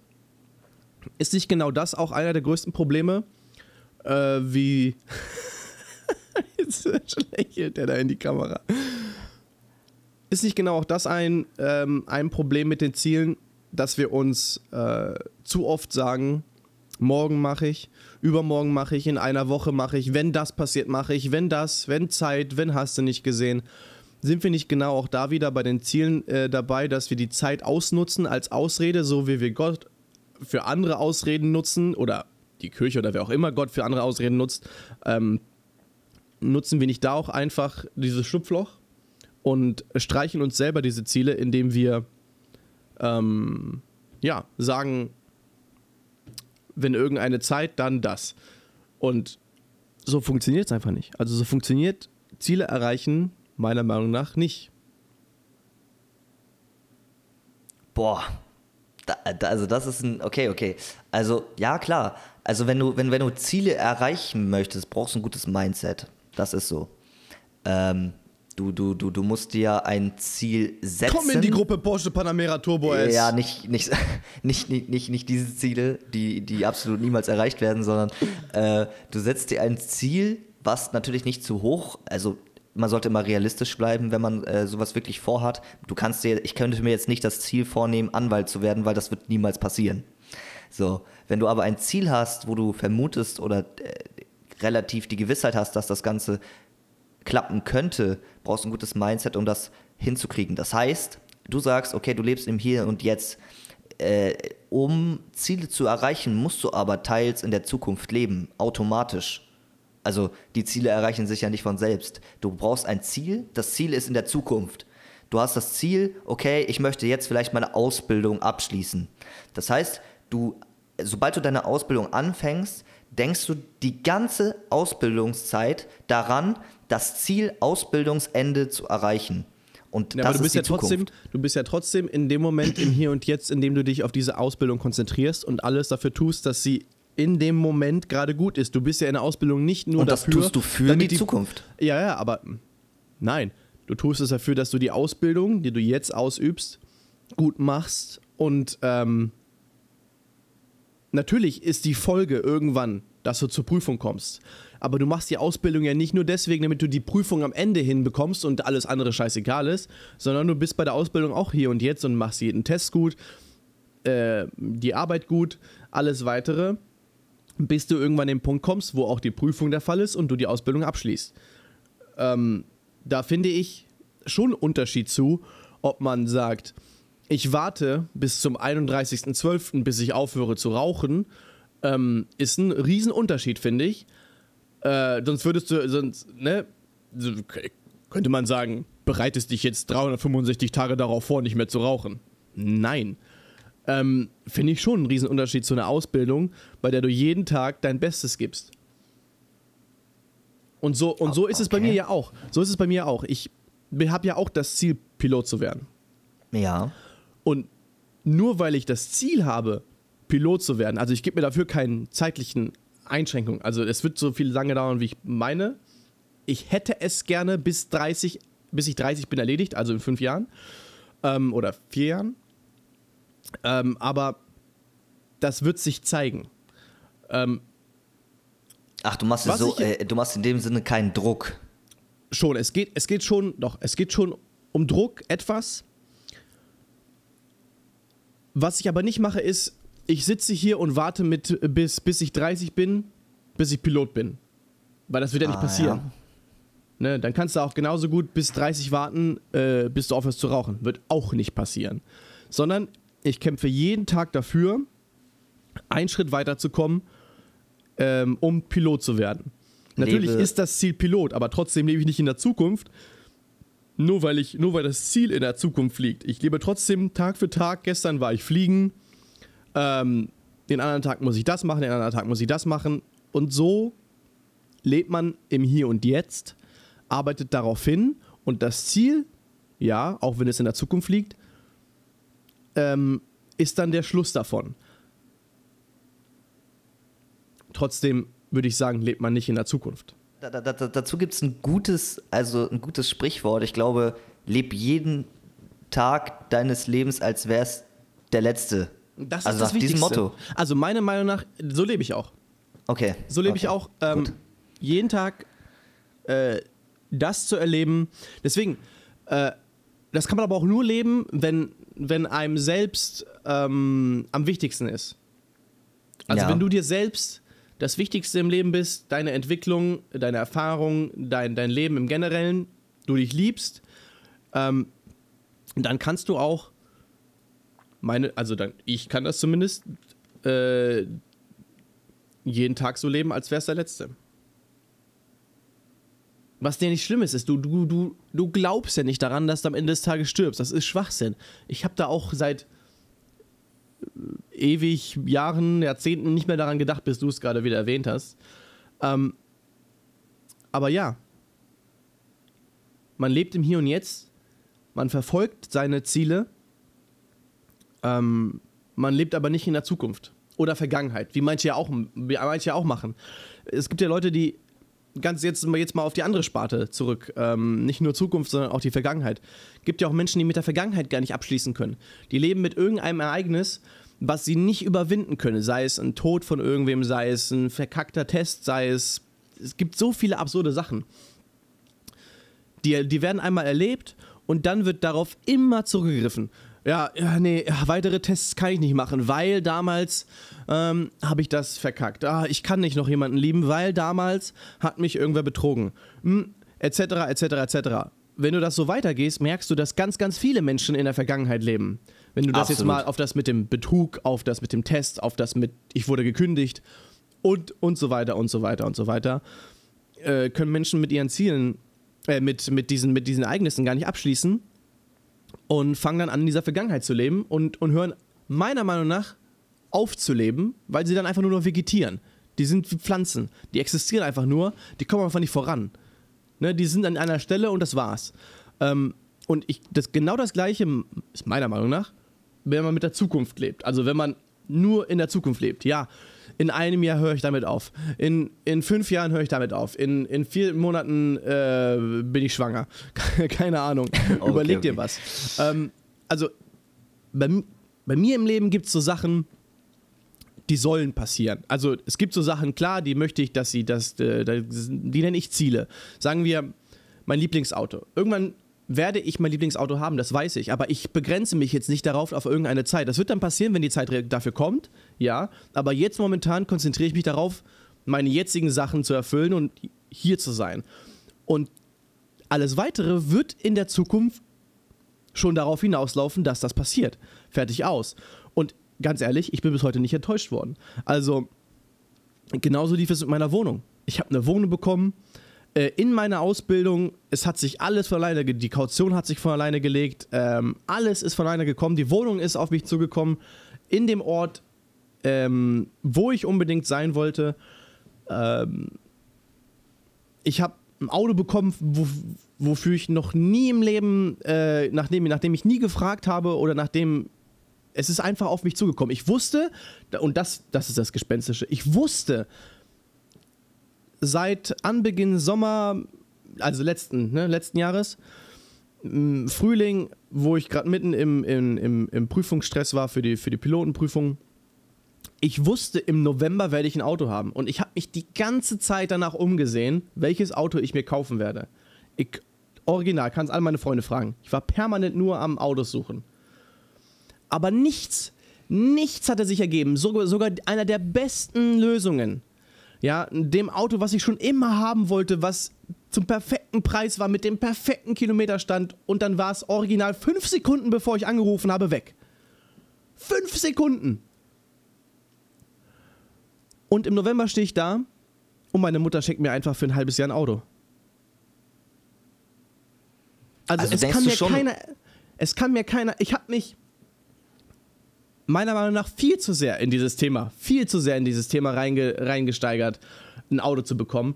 Ist nicht genau das auch einer der größten Probleme? äh, wie. [LAUGHS] Jetzt lächelt der da in die Kamera. Ist nicht genau auch das ein, ähm, ein Problem mit den Zielen, dass wir uns äh, zu oft sagen, morgen mache ich, übermorgen mache ich, in einer Woche mache ich, wenn das passiert, mache ich, wenn das, wenn Zeit, wenn hast du nicht gesehen. Sind wir nicht genau auch da wieder bei den Zielen äh, dabei, dass wir die Zeit ausnutzen als Ausrede, so wie wir Gott für andere Ausreden nutzen oder die Kirche oder wer auch immer Gott für andere Ausreden nutzt, ähm, nutzen wir nicht da auch einfach dieses Schlupfloch und streichen uns selber diese Ziele, indem wir ähm, ja, sagen, wenn irgendeine Zeit, dann das. Und so funktioniert es einfach nicht. Also so funktioniert Ziele erreichen meiner Meinung nach nicht. Boah, da, da, also das ist ein, okay, okay. Also ja, klar. Also wenn du, wenn, wenn du Ziele erreichen möchtest, brauchst du ein gutes Mindset. Das ist so. Ähm, du, du, du, du musst dir ein Ziel setzen. Komm in die Gruppe Porsche Panamera Turbo S. Ja, nicht, nicht, [LAUGHS] nicht, nicht, nicht, nicht diese Ziele, die, die absolut niemals erreicht werden, sondern äh, du setzt dir ein Ziel, was natürlich nicht zu hoch, also man sollte immer realistisch bleiben, wenn man äh, sowas wirklich vorhat. Du kannst dir, ich könnte mir jetzt nicht das Ziel vornehmen, Anwalt zu werden, weil das wird niemals passieren. So, wenn du aber ein Ziel hast, wo du vermutest oder äh, relativ die Gewissheit hast, dass das Ganze klappen könnte, brauchst du ein gutes Mindset, um das hinzukriegen. Das heißt, du sagst, okay, du lebst im Hier und Jetzt. Äh, um Ziele zu erreichen, musst du aber teils in der Zukunft leben, automatisch. Also die Ziele erreichen sich ja nicht von selbst. Du brauchst ein Ziel, das Ziel ist in der Zukunft. Du hast das Ziel, okay, ich möchte jetzt vielleicht meine Ausbildung abschließen. Das heißt, du, sobald du deine Ausbildung anfängst, denkst du die ganze Ausbildungszeit daran, das Ziel Ausbildungsende zu erreichen. Und ja, das aber du bist ist ja trotzdem, du bist ja trotzdem in dem Moment im Hier und Jetzt, in dem du dich auf diese Ausbildung konzentrierst und alles dafür tust, dass sie in dem Moment gerade gut ist. Du bist ja in der Ausbildung nicht nur und das dafür, tust du für die, die Zukunft. Ja, ja, aber nein, du tust es dafür, dass du die Ausbildung, die du jetzt ausübst, gut machst und ähm, natürlich ist die Folge irgendwann, dass du zur Prüfung kommst. Aber du machst die Ausbildung ja nicht nur deswegen, damit du die Prüfung am Ende hinbekommst und alles andere scheißegal ist, sondern du bist bei der Ausbildung auch hier und jetzt und machst jeden Test gut, äh, die Arbeit gut, alles weitere, bis du irgendwann den Punkt kommst, wo auch die Prüfung der Fall ist und du die Ausbildung abschließt. Ähm, da finde ich schon einen Unterschied zu, ob man sagt, ich warte bis zum 31.12., bis ich aufhöre zu rauchen, ähm, ist ein Riesenunterschied, finde ich. Äh, sonst würdest du, sonst, ne, könnte man sagen, bereitest dich jetzt 365 Tage darauf vor, nicht mehr zu rauchen. Nein. Ähm, finde ich schon einen Riesenunterschied zu einer Ausbildung, bei der du jeden Tag dein Bestes gibst. Und so, und so ist es bei mir ja auch. So ist es bei mir auch. Ich habe ja auch das Ziel, Pilot zu werden. Ja. Und nur weil ich das Ziel habe, Pilot zu werden, also ich gebe mir dafür keinen zeitlichen Einschränkungen. Also es wird so viel lange dauern, wie ich meine. Ich hätte es gerne bis 30, bis ich 30 bin erledigt, also in fünf Jahren ähm, oder vier Jahren. Ähm, aber das wird sich zeigen. Ähm, Ach, du machst, so, äh, du machst in dem Sinne keinen Druck. Schon, es geht, es geht schon, doch, es geht schon um Druck etwas. Was ich aber nicht mache, ist, ich sitze hier und warte mit, bis, bis ich 30 bin, bis ich Pilot bin. Weil das wird ja nicht ah, passieren. Ne, dann kannst du auch genauso gut bis 30 warten, äh, bis du aufhörst zu rauchen. Wird auch nicht passieren. Sondern ich kämpfe jeden Tag dafür, einen Schritt weiter zu kommen, ähm, um Pilot zu werden. Natürlich Lebe- ist das Ziel Pilot, aber trotzdem lebe ich nicht in der Zukunft, nur weil, ich, nur weil das Ziel in der Zukunft liegt. Ich lebe trotzdem Tag für Tag. Gestern war ich fliegen, ähm, den anderen Tag muss ich das machen, den anderen Tag muss ich das machen. Und so lebt man im Hier und Jetzt, arbeitet darauf hin und das Ziel, ja, auch wenn es in der Zukunft liegt, ähm, ist dann der Schluss davon. Trotzdem würde ich sagen, lebt man nicht in der Zukunft. Da, da, da, dazu gibt es ein gutes, also ein gutes Sprichwort. Ich glaube, leb jeden Tag deines Lebens, als wäre es der letzte. Das also nach diesem Motto. Also meiner Meinung nach, so lebe ich auch. Okay. So lebe ich okay. auch. Ähm, jeden Tag äh, das zu erleben. Deswegen, äh, das kann man aber auch nur leben, wenn, wenn einem selbst ähm, am wichtigsten ist. Also Ja. wenn du dir selbst das Wichtigste im Leben bist, deine Entwicklung, deine Erfahrung, dein, dein Leben im Generellen, du dich liebst, ähm, dann kannst du auch meine, also dann, ich kann das zumindest äh, jeden Tag so leben, als wäre es der letzte. Was dir nicht schlimm ist, ist, du, du, du, du glaubst ja nicht daran, dass du am Ende des Tages stirbst. Das ist Schwachsinn. Ich habe da auch seit äh, ewig Jahren, Jahrzehnten nicht mehr daran gedacht, bis du es gerade wieder erwähnt hast. Ähm, aber ja, man lebt im Hier und Jetzt, man verfolgt seine Ziele, ähm, man lebt aber nicht in der Zukunft oder Vergangenheit, wie manche ja auch, wie manche ja auch machen. Es gibt ja Leute, die ganz jetzt mal jetzt mal auf die andere Sparte zurück, ähm, nicht nur Zukunft, sondern auch die Vergangenheit. Gibt ja auch Menschen, die mit der Vergangenheit gar nicht abschließen können. Die leben mit irgendeinem Ereignis, was sie nicht überwinden können, sei es ein Tod von irgendwem, sei es ein verkackter Test, sei es es gibt so viele absurde Sachen. Die, die werden einmal erlebt und dann wird darauf immer zurückgegriffen. Ja, ja, nee, weitere Tests kann ich nicht machen, weil damals ähm, habe ich das verkackt. Ah, ich kann nicht noch jemanden lieben, weil damals hat mich irgendwer betrogen. Hm, etc., etc., etc. Wenn du das so weitergehst, merkst du, dass ganz, ganz viele Menschen in der Vergangenheit leben. Wenn du das jetzt Absolut. mal auf das mit dem Betrug, auf das mit dem Test, auf das mit ich wurde gekündigt und, und so weiter und so weiter und so weiter, äh, können Menschen mit ihren Zielen, äh, mit, mit, diesen, mit diesen Ereignissen gar nicht abschließen und fangen dann an, in dieser Vergangenheit zu leben und, und hören meiner Meinung nach auf zu leben, weil sie dann einfach nur noch vegetieren. Die sind wie Pflanzen, die existieren einfach nur, die kommen einfach nicht voran. Ne, die sind an einer Stelle und das war's. Ähm, und ich, das, genau das Gleiche ist meiner Meinung nach, wenn man mit der Zukunft lebt. Also wenn man nur in der Zukunft lebt. Ja, in einem Jahr höre ich damit auf. In, in fünf Jahren höre ich damit auf. In, in vier Monaten äh, bin ich schwanger. [LAUGHS] Keine Ahnung. Okay, Überleg dir was. Ähm, also bei, bei mir im Leben gibt es so Sachen, die sollen passieren. Also es gibt so Sachen, klar, die möchte ich, dass sie äh, das die nenne ich Ziele. Sagen wir, mein Lieblingsauto. Irgendwann werde ich mein Lieblingsauto haben, das weiß ich, aber ich begrenze mich jetzt nicht darauf auf irgendeine Zeit. Das wird dann passieren, wenn die Zeit dafür kommt, ja, aber jetzt momentan konzentriere ich mich darauf, meine jetzigen Sachen zu erfüllen und hier zu sein. Und alles weitere wird in der Zukunft schon darauf hinauslaufen, dass das passiert. Fertig aus. Und ganz ehrlich, ich bin bis heute nicht enttäuscht worden. Also, genauso lief es mit meiner Wohnung. Ich habe eine Wohnung bekommen. Äh, in meiner Ausbildung, es hat sich alles von alleine, die Kaution hat sich von alleine gelegt, ähm, alles ist von alleine gekommen, die Wohnung ist auf mich zugekommen, in dem Ort, ähm, wo ich unbedingt sein wollte. Ähm, ich habe ein Auto bekommen, wo, wofür ich noch nie im Leben, äh, nachdem, nachdem ich nie gefragt habe oder nachdem es ist einfach auf mich zugekommen. Ich wusste, und das, das ist das Gespenstische, ich wusste seit Anbeginn Sommer, also letzten, ne, letzten Jahres, Frühling, wo ich gerade mitten im, im, im, im Prüfungsstress war für die, für die Pilotenprüfung, ich wusste, im November werde ich ein Auto haben. Und ich habe mich die ganze Zeit danach umgesehen, welches Auto ich mir kaufen werde. Ich, original, kannst alle meine Freunde fragen. Ich war permanent nur am Autos suchen. Aber nichts, nichts hatte sich ergeben. Sogar, sogar einer der besten Lösungen. Ja, dem Auto, was ich schon immer haben wollte, was zum perfekten Preis war, mit dem perfekten Kilometerstand und dann war es original fünf Sekunden, bevor ich angerufen habe, weg. Fünf Sekunden! Und im November stehe ich da und meine Mutter schenkt mir einfach für ein halbes Jahr ein Auto. Also, Also es kann mir keiner, es kann mir keiner, ich habe mich meiner Meinung nach viel zu sehr in dieses Thema, viel zu sehr in dieses Thema reinge, reingesteigert, ein Auto zu bekommen.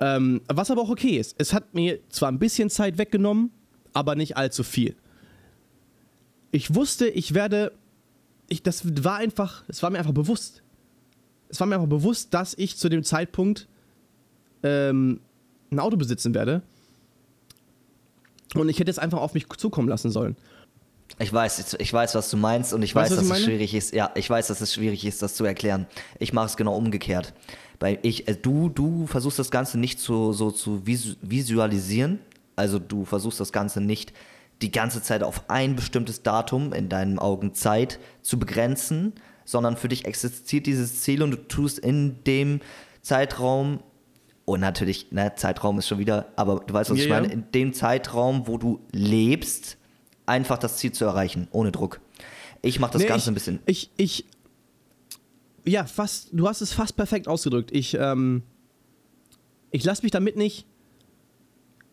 Ähm, was aber auch okay ist. Es hat mir zwar ein bisschen Zeit weggenommen, aber nicht allzu viel. Ich wusste, ich werde, ich, das war einfach, es war mir einfach bewusst. Es war mir einfach bewusst, dass ich zu dem Zeitpunkt ähm, ein Auto besitzen werde. Und ich hätte es einfach auf mich zukommen lassen sollen. Ich weiß, ich weiß, was du meinst und ich Weißt weiß, dass es schwierig ist. Ja, ich weiß, dass es schwierig ist, das zu erklären. Ich mache es genau umgekehrt. Weil ich, äh, du, du versuchst das Ganze nicht so, so zu visu visualisieren. Also du versuchst das Ganze nicht die ganze Zeit auf ein bestimmtes Datum in deinen Augen Zeit zu begrenzen, sondern für dich existiert dieses Ziel und du tust in dem Zeitraum und natürlich, ne, Zeitraum ist schon wieder, aber du weißt, was Ja, ich meine, in dem Zeitraum, wo du lebst, einfach das Ziel zu erreichen, ohne Druck. Ich mache das Nee, Ganze ich, ein bisschen. Ich, ich, ja, fast, du hast es fast perfekt ausgedrückt. Ich, ähm, ich lasse mich damit nicht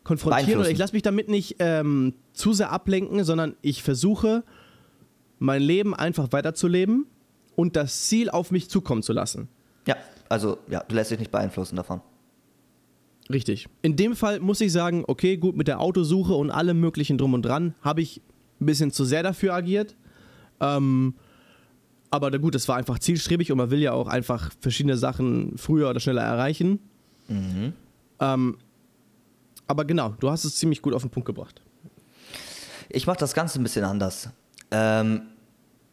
konfrontieren oder ich lasse mich damit nicht ähm, zu sehr ablenken, sondern ich versuche, mein Leben einfach weiterzuleben und das Ziel auf mich zukommen zu lassen. Ja, also ja, du lässt dich nicht beeinflussen davon. Richtig. In dem Fall muss ich sagen, okay, gut, mit der Autosuche und allem möglichen drum und dran habe ich ein bisschen zu sehr dafür agiert. Ähm, aber na gut, es war einfach zielstrebig und man will ja auch einfach verschiedene Sachen früher oder schneller erreichen. Ähm, aber genau, du hast es ziemlich gut auf den Punkt gebracht. Ich mache das Ganze ein bisschen anders. Ähm,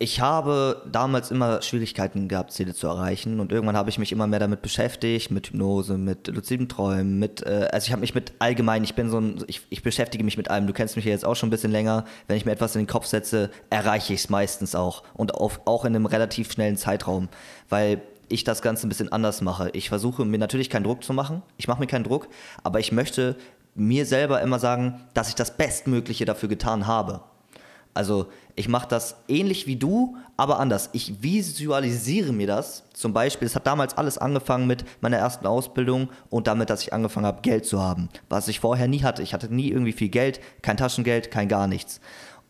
ich habe damals immer Schwierigkeiten gehabt, Ziele zu erreichen. Und irgendwann habe ich mich immer mehr damit beschäftigt, mit Hypnose, mit luziden Träumen, mit, äh, also ich habe mich mit allgemein, ich bin so ein, ich, ich beschäftige mich mit allem, du kennst mich ja jetzt auch schon ein bisschen länger, wenn ich mir etwas in den Kopf setze, erreiche ich es meistens auch. Und auf, auch in einem relativ schnellen Zeitraum, weil ich das Ganze ein bisschen anders mache. Ich versuche mir natürlich keinen Druck zu machen, ich mache mir keinen Druck, aber ich möchte mir selber immer sagen, dass ich das Bestmögliche dafür getan habe. Also ich mache das ähnlich wie du, aber anders. Ich visualisiere mir das. Zum Beispiel, es hat damals alles angefangen mit meiner ersten Ausbildung und damit, dass ich angefangen habe, Geld zu haben. Was ich vorher nie hatte. Ich hatte nie irgendwie viel Geld, kein Taschengeld, kein gar nichts.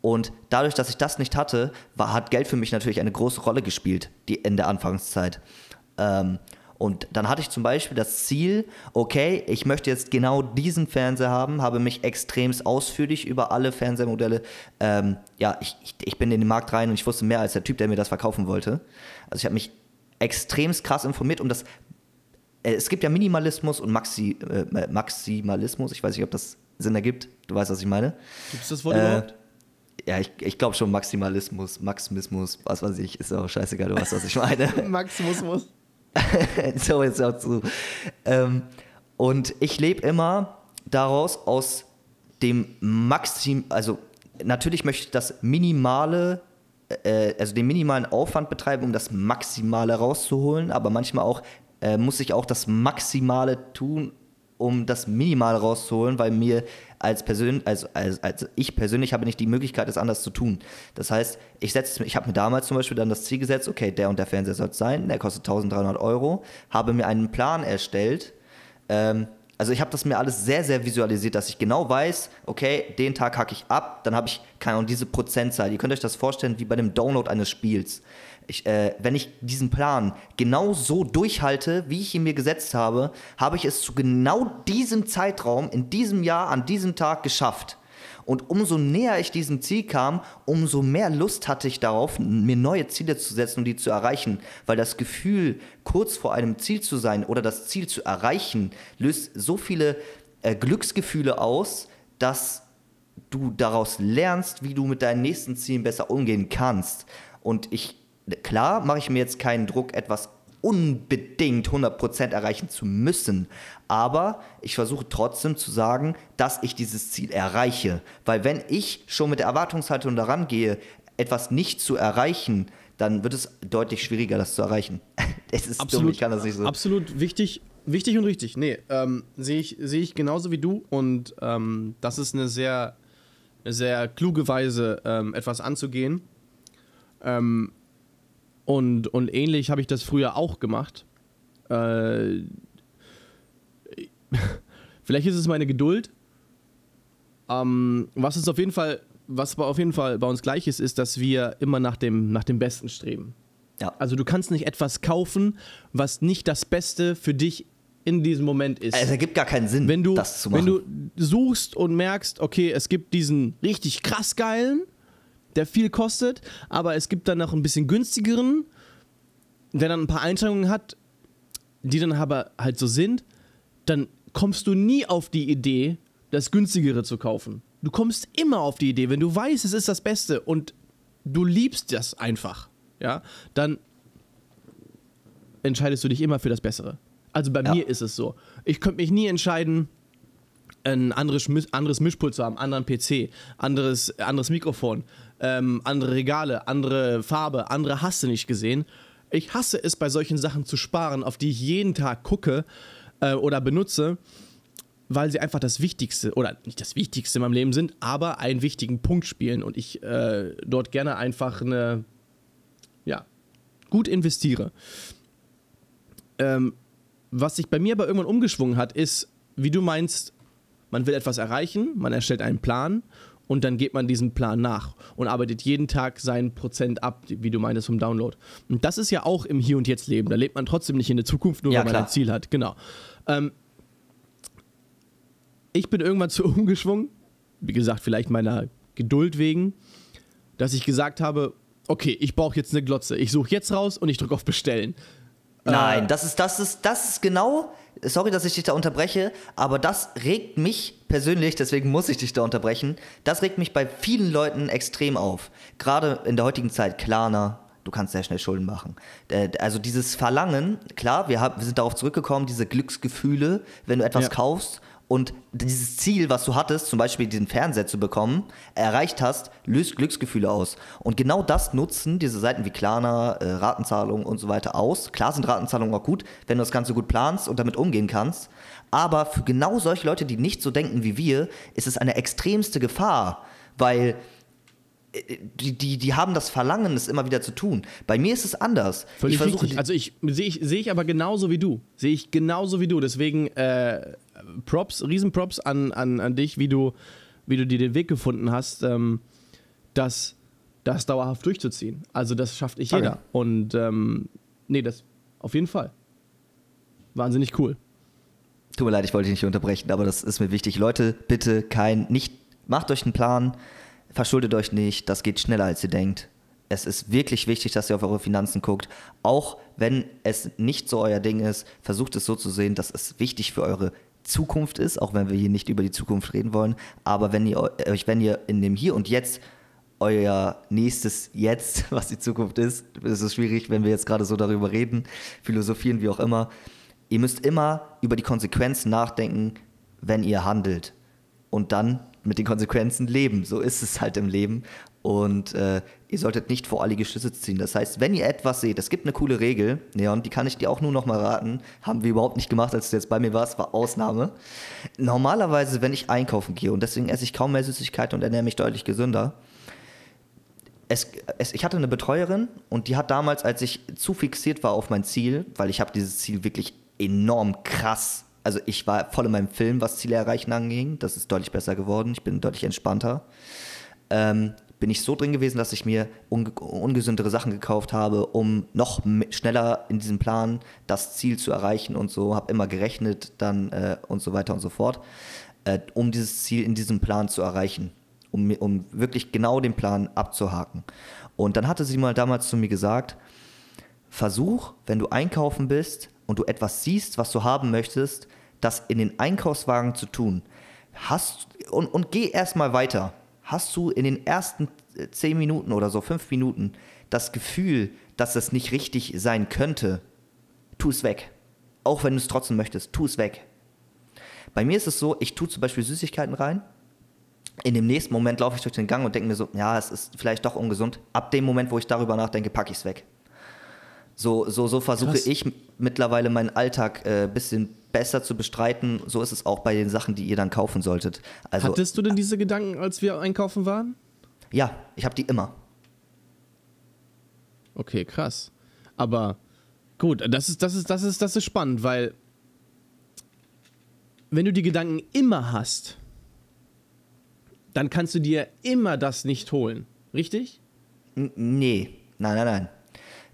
Und dadurch, dass ich das nicht hatte, war, hat Geld für mich natürlich eine große Rolle gespielt, die in der Anfangszeit. Ähm, und dann hatte ich zum Beispiel das Ziel, okay, ich möchte jetzt genau diesen Fernseher haben, habe mich extremst ausführlich über alle Fernsehermodelle, ähm, ja, ich, ich, ich bin in den Markt rein und ich wusste mehr als der Typ, der mir das verkaufen wollte. Also ich habe mich extremst krass informiert und das, äh, es gibt ja Minimalismus und Maxi, äh, Maximalismus, ich weiß nicht, ob das Sinn ergibt, du weißt, was ich meine. Gibt es das Wort Äh, überhaupt? Ja, ich, ich glaube schon Maximalismus, Maximismus, was weiß ich, ist auch scheißegal, du weißt, was ich meine. [LAUGHS] Maximus muss. [LAUGHS] so jetzt auch zu. Ähm, und ich lebe immer daraus aus dem Maxim, also natürlich möchte ich das minimale, äh, also den minimalen Aufwand betreiben, um das Maximale rauszuholen, aber manchmal auch äh, muss ich auch das Maximale tun, um das Minimale rauszuholen, weil mir als Persön also als, als ich persönlich habe nicht die Möglichkeit, es anders zu tun. Das heißt, ich setze, ich habe mir damals zum Beispiel dann das Ziel gesetzt, okay, der und der Fernseher soll es sein, der kostet 1300 Euro, habe mir einen Plan erstellt. Ähm, also ich habe das mir alles sehr, sehr visualisiert, dass ich genau weiß, okay, den Tag hacke ich ab, dann habe ich keine Ahnung, diese Prozentzahl. Ihr könnt euch das vorstellen wie bei dem Download eines Spiels. Ich, äh, wenn ich diesen Plan genau so durchhalte, wie ich ihn mir gesetzt habe, habe ich es zu genau diesem Zeitraum, in diesem Jahr, an diesem Tag geschafft. Und umso näher ich diesem Ziel kam, umso mehr Lust hatte ich darauf, mir neue Ziele zu setzen und die zu erreichen. Weil das Gefühl, kurz vor einem Ziel zu sein oder das Ziel zu erreichen, löst so viele äh, Glücksgefühle aus, dass du daraus lernst, wie du mit deinen nächsten Zielen besser umgehen kannst. Und ich, klar, mache ich mir jetzt keinen Druck, etwas unbedingt 100% erreichen zu müssen. Aber ich versuche trotzdem zu sagen, dass ich dieses Ziel erreiche. Weil wenn ich schon mit der Erwartungshaltung daran gehe, etwas nicht zu erreichen, dann wird es deutlich schwieriger, das zu erreichen. [LAUGHS] es ist absolut, dumm, ich kann das nicht so. Absolut wichtig, wichtig und richtig. Nee, ähm, sehe ich, seh ich genauso wie du und ähm, das ist eine sehr, sehr kluge Weise, ähm, etwas anzugehen. Ähm, und, und ähnlich habe ich das früher auch gemacht. Äh, [LAUGHS] vielleicht ist es meine Geduld. Ähm, was ist auf jeden Fall was auf jeden Fall bei uns gleich ist, ist, dass wir immer nach dem, nach dem Besten streben. Ja. Also du kannst nicht etwas kaufen, was nicht das Beste für dich in diesem Moment ist. Es ergibt gar keinen Sinn, wenn du, das zu machen. Wenn du suchst und merkst, okay, es gibt diesen richtig krass geilen, der viel kostet, aber es gibt dann noch ein bisschen günstigeren, der dann ein paar Einschränkungen hat, die dann aber halt so sind, dann kommst du nie auf die Idee, das günstigere zu kaufen. Du kommst immer auf die Idee, wenn du weißt, es ist das Beste und du liebst das einfach, ja, dann entscheidest du dich immer für das Bessere. Also bei ja. mir ist es so. Ich könnte mich nie entscheiden, ein anderes, anderes Mischpult zu haben, anderen PC, anderes, anderes Mikrofon, ähm, andere Regale, andere Farbe, andere Hasse nicht gesehen. Ich hasse es, bei solchen Sachen zu sparen, auf die ich jeden Tag gucke äh, oder benutze weil sie einfach das Wichtigste, oder nicht das Wichtigste in meinem Leben sind, aber einen wichtigen Punkt spielen und ich äh, dort gerne einfach eine, ja, gut investiere. Ähm, was sich bei mir aber irgendwann umgeschwungen hat, ist, wie du meinst, man will etwas erreichen, man erstellt einen Plan und dann geht man diesem Plan nach und arbeitet jeden Tag seinen Prozent ab, wie du meinst, vom Download. Und das ist ja auch im Hier und Jetzt leben. Da lebt man trotzdem nicht in der Zukunft, nur ja, weil man ein Ziel hat. Genau. Ähm, ich bin irgendwann [LAUGHS] zu umgeschwungen, wie gesagt, vielleicht meiner Geduld wegen, dass ich gesagt habe, okay, ich brauche jetzt eine Glotze. Ich suche jetzt raus und ich drücke auf Bestellen. Nein, äh, das ist, das ist, das ist genau, sorry, dass ich dich da unterbreche, aber das regt mich persönlich, deswegen muss ich dich da unterbrechen, das regt mich bei vielen Leuten extrem auf. Gerade in der heutigen Zeit, Klarna, du kannst sehr schnell Schulden machen. Äh, also dieses Verlangen, klar, wir, haben, wir sind darauf zurückgekommen, diese Glücksgefühle, wenn du etwas ja. kaufst und dieses Ziel, was du hattest, zum Beispiel diesen Fernseher zu bekommen, erreicht hast, löst Glücksgefühle aus. Und genau das nutzen diese Seiten wie Klarna, äh, Ratenzahlungen und so weiter aus. Klar sind Ratenzahlungen auch gut, wenn du das Ganze gut planst und damit umgehen kannst. Aber für genau solche Leute, die nicht so denken wie wir, ist es eine extremste Gefahr, weil die, die, die haben das Verlangen, es immer wieder zu tun. Bei mir ist es anders. Völlig ich versuche. Also ich sehe ich, seh ich aber genauso wie du. Sehe ich genauso wie du. Deswegen äh, Props, Riesenprops an, an, an dich, wie du, wie du dir den Weg gefunden hast, ähm, das, das dauerhaft durchzuziehen. Also das schafft nicht jeder. Okay. Und ähm, nee, das auf jeden Fall. Wahnsinnig cool. Tut mir leid, ich wollte dich nicht unterbrechen, aber das ist mir wichtig. Leute, bitte kein, nicht, macht euch einen Plan, verschuldet euch nicht, das geht schneller als ihr denkt. Es ist wirklich wichtig, dass ihr auf eure Finanzen guckt. Auch wenn es nicht so euer Ding ist, versucht es so zu sehen, dass es wichtig für eure Zukunft ist, auch wenn wir hier nicht über die Zukunft reden wollen. Aber wenn ihr euch, wenn ihr in dem Hier und Jetzt euer nächstes Jetzt, [LAUGHS] was die Zukunft ist, ist es schwierig, wenn wir jetzt gerade so darüber reden, philosophieren, wie auch immer. Ihr müsst immer über die Konsequenzen nachdenken, wenn ihr handelt. Und dann mit den Konsequenzen leben. So ist es halt im Leben. Und äh, ihr solltet nicht voreilige Schlüsse ziehen. Das heißt, wenn ihr etwas seht, es gibt eine coole Regel, Neon, die kann ich dir auch nur noch mal raten. Haben wir überhaupt nicht gemacht, als du jetzt bei mir warst, war Ausnahme. Normalerweise, wenn ich einkaufen gehe, und deswegen esse ich kaum mehr Süßigkeiten und ernähre mich deutlich gesünder, es, es, ich hatte eine Betreuerin und die hat damals, als ich zu fixiert war auf mein Ziel, weil ich habe dieses Ziel wirklich enorm krass also ich war voll in meinem Film, was Ziele erreichen anging. Das ist deutlich besser geworden. Ich bin deutlich entspannter. Ähm, bin ich so drin gewesen, dass ich mir unge ungesündere Sachen gekauft habe, um noch schneller in diesem Plan das Ziel zu erreichen und so. Habe immer gerechnet dann äh, und so weiter und so fort, äh, um dieses Ziel in diesem Plan zu erreichen, um, um wirklich genau den Plan abzuhaken. Und dann hatte sie mal damals zu mir gesagt, versuch, wenn du einkaufen bist und du etwas siehst, was du haben möchtest, das in den Einkaufswagen zu tun. Hast, und, und geh erstmal weiter. Hast du in den ersten äh, zehn Minuten oder so, fünf Minuten, das Gefühl, dass es nicht richtig sein könnte, tu es weg. Auch wenn du es trotzdem möchtest, tu es weg. Bei mir ist es so, ich tue zum Beispiel Süßigkeiten rein In dem nächsten Moment laufe ich durch den Gang und denke mir so, ja, es ist vielleicht doch ungesund. Ab dem Moment, wo ich darüber nachdenke, packe ich es weg. So, so, so versuche Krass. ich mittlerweile meinen Alltag ein äh, bisschen besser zu bestreiten. So ist es auch bei den Sachen, die ihr dann kaufen solltet. Also, Hattest du denn diese Gedanken, als wir einkaufen waren? ja, ich habe die immer. Okay, krass. Aber gut, das ist, das ist, das ist, das ist spannend, weil wenn du die Gedanken immer hast, dann kannst du dir immer das nicht holen. Richtig? N nee, nein, nein, nein.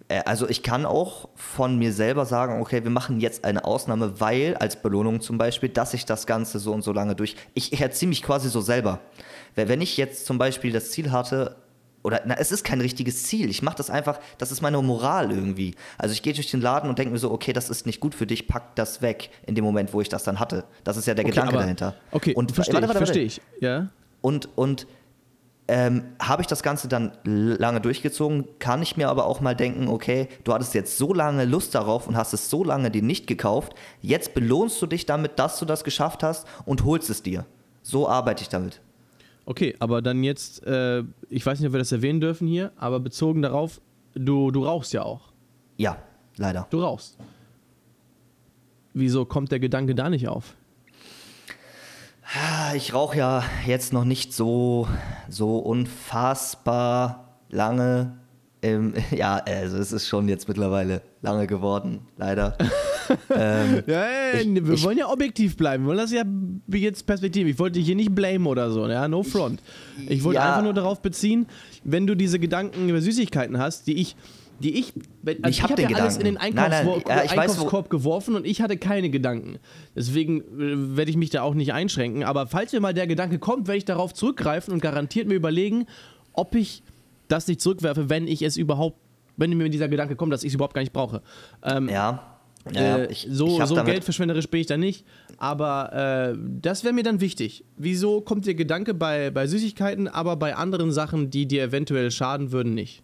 Äh, Also ich kann auch von mir selber sagen, okay, wir machen jetzt eine Ausnahme, weil als Belohnung zum Beispiel, dass ich das Ganze so und so lange durch. Ich, erziehe mich quasi so selber. Wenn ich jetzt zum Beispiel das Ziel hatte, oder na, es ist kein richtiges Ziel. Ich mache das einfach, das ist meine Moral irgendwie. Also ich gehe durch den Laden und denke mir so, okay, das ist nicht gut für dich, pack das weg in dem Moment, wo ich das dann hatte. Das ist ja der Gedanke aber- dahinter. Okay, und verstehe warte, ich, verstehe ich. Ja. Und, und ähm, habe ich das Ganze dann lange durchgezogen, kann ich mir aber auch mal denken, okay, du hattest jetzt so lange Lust darauf und hast es so lange dir nicht gekauft, jetzt belohnst du dich damit, dass du das geschafft hast und holst es dir. So arbeite ich damit. Okay, aber dann jetzt, äh, ich weiß nicht, ob wir das erwähnen dürfen hier, aber bezogen darauf, du, du rauchst ja auch. Ja, leider. Du rauchst. Wieso kommt der Gedanke da nicht auf? Ah, Ich rauche ja jetzt noch nicht so, so unfassbar lange. Ähm, [LAUGHS] ja, also es ist schon jetzt mittlerweile lange geworden, leider. [LAUGHS] ähm, Ja, ja, Ich- wir ich- wollen ja objektiv bleiben. Wir wollen das ja jetzt Perspektive. Ich wollte dich hier nicht blamen oder so, ja, no front. Ich wollte ja. einfach nur darauf beziehen, wenn du diese Gedanken über Süßigkeiten hast, die ich, die ich, also Ich hab habe den ja alles in den Gedanken. Nein, nein, ja, ich weiß, wo- Einkaufskorb geworfen und ich hatte keine Gedanken. Deswegen äh, werde ich mich da auch nicht einschränken. Aber falls mir mal der Gedanke kommt, werde ich darauf zurückgreifen und garantiert mir überlegen, ob ich das nicht zurückwerfe, wenn ich es überhaupt, wenn mir dieser Gedanke kommt, dass ich es überhaupt gar nicht brauche. Ähm, ja. ja, äh, ich, so ich hab so geldverschwenderisch bin ich da nicht. Aber äh, das wäre mir dann wichtig. Wieso kommt dir Gedanke bei, bei Süßigkeiten, aber bei anderen Sachen, die dir eventuell schaden würden, nicht?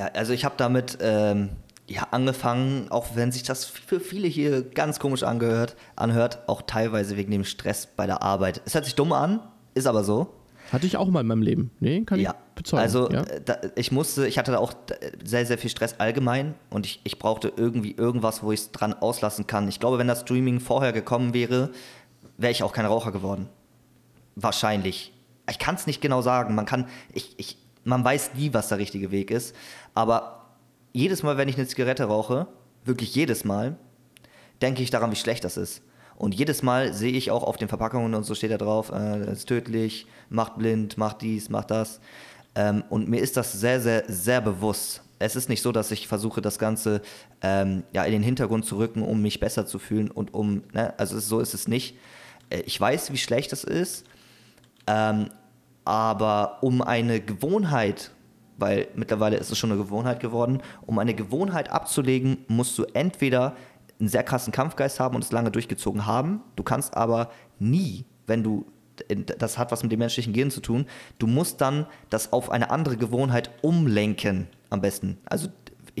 Ja, also ich habe damit ähm, ja, angefangen, auch wenn sich das für viele hier ganz komisch angehört, anhört, auch teilweise wegen dem Stress bei der Arbeit. Es hört sich dumm an, ist aber so. Hatte ich auch mal in meinem Leben. Nee, kann Ja, ich bezeugen. also ja? äh, da, ich musste, ich hatte da auch äh, sehr, sehr viel Stress allgemein und ich, ich brauchte irgendwie irgendwas, wo ich es dran auslassen kann. Ich glaube, wenn das Streaming vorher gekommen wäre, wäre ich auch kein Raucher geworden. Wahrscheinlich. Ich kann es nicht genau sagen. Man kann, ich, ich, man weiß nie, was der richtige Weg ist. Aber jedes Mal, wenn ich eine Zigarette rauche, wirklich jedes Mal, denke ich daran, wie schlecht das ist. Und jedes Mal sehe ich auch auf den Verpackungen und so steht da drauf, äh, das ist tödlich, macht blind, macht dies, macht das. Ähm, und mir ist das sehr, sehr, sehr bewusst. Es ist nicht so, dass ich versuche, das Ganze ähm, ja, in den Hintergrund zu rücken, um mich besser zu fühlen und um, ne, also so ist es nicht. Äh, ich weiß, wie schlecht es ist, ähm, aber um eine Gewohnheit, weil mittlerweile ist es schon eine Gewohnheit geworden, um eine Gewohnheit abzulegen, musst du entweder einen sehr krassen Kampfgeist haben und es lange durchgezogen haben. Du kannst aber nie, wenn du, das hat was mit dem menschlichen Gehirn zu tun, du musst dann das auf eine andere Gewohnheit umlenken, am besten. Also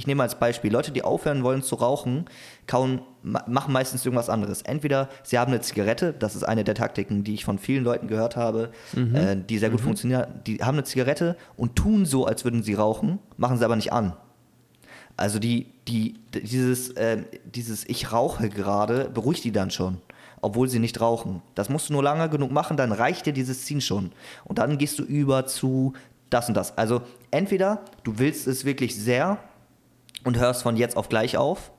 ich nehme als Beispiel, Leute, die aufhören wollen zu rauchen, kauen, ma- machen meistens irgendwas anderes. Entweder sie haben eine Zigarette, das ist eine der Taktiken, die ich von vielen Leuten gehört habe, äh, die sehr gut funktionieren. Die haben eine Zigarette und tun so, als würden sie rauchen, machen sie aber nicht an. Also die, die, dieses, äh, dieses Ich rauche gerade beruhigt die dann schon, obwohl sie nicht rauchen. Das musst du nur lange genug machen, dann reicht dir dieses Ziehen schon. Und dann gehst du über zu das und das. Also entweder du willst es wirklich sehr und hörst von jetzt auf gleich auf.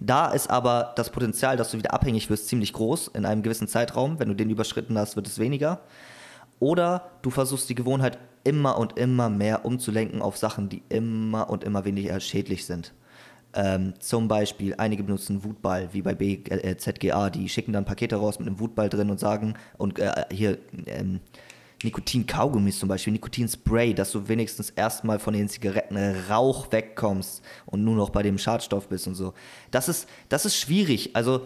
Da ist aber das Potenzial, dass du wieder abhängig wirst, ziemlich groß in einem gewissen Zeitraum. Wenn du den überschritten hast, wird es weniger. Oder du versuchst die Gewohnheit immer und immer mehr umzulenken auf Sachen, die immer und immer weniger schädlich sind. Ähm, zum Beispiel, einige benutzen Wutball, wie bei B, äh, ZGA, die schicken dann Pakete raus mit einem Wutball drin und sagen, und äh, hier ähm, Nikotin-Kaugummis zum Beispiel, Nikotin-Spray, dass du wenigstens erstmal von den Zigaretten Rauch wegkommst und nur noch bei dem Schadstoff bist und so. Das ist, das ist schwierig. Also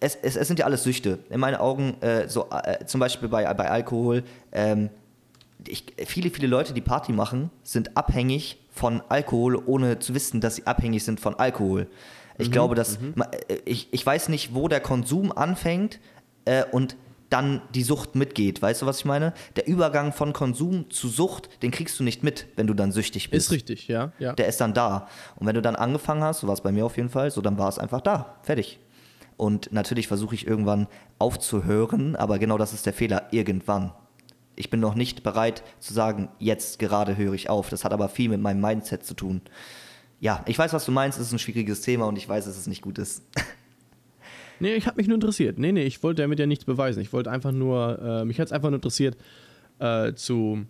es, es, es sind ja alles Süchte. In meinen Augen, äh, so äh, zum Beispiel bei, bei Alkohol, ähm, ich, viele, viele Leute, die Party machen, sind abhängig von Alkohol, ohne zu wissen, dass sie abhängig sind von Alkohol. Ich glaube, dass ma- äh, ich, ich weiß nicht, wo der Konsum anfängt äh, und dann die Sucht mitgeht. Weißt du, was ich meine? Der Übergang von Konsum zu Sucht, den kriegst du nicht mit, wenn du dann süchtig bist. Ist richtig, ja. ja. Der ist dann da. Und wenn du dann angefangen hast, so war es bei mir auf jeden Fall, so dann war es einfach da. Fertig. Und natürlich versuche ich irgendwann aufzuhören, aber genau das ist der Fehler, irgendwann. Ich bin noch nicht bereit zu sagen, jetzt gerade höre ich auf. Das hat aber viel mit meinem Mindset zu tun. Ja, ich weiß, was du meinst, es ist ein schwieriges Thema und ich weiß, dass es nicht gut ist. [LAUGHS] Nee, ich habe mich nur interessiert. Nee, nee, ich wollte damit ja nichts beweisen. Ich wollte einfach nur, äh, mich hat es einfach nur interessiert, äh, zu,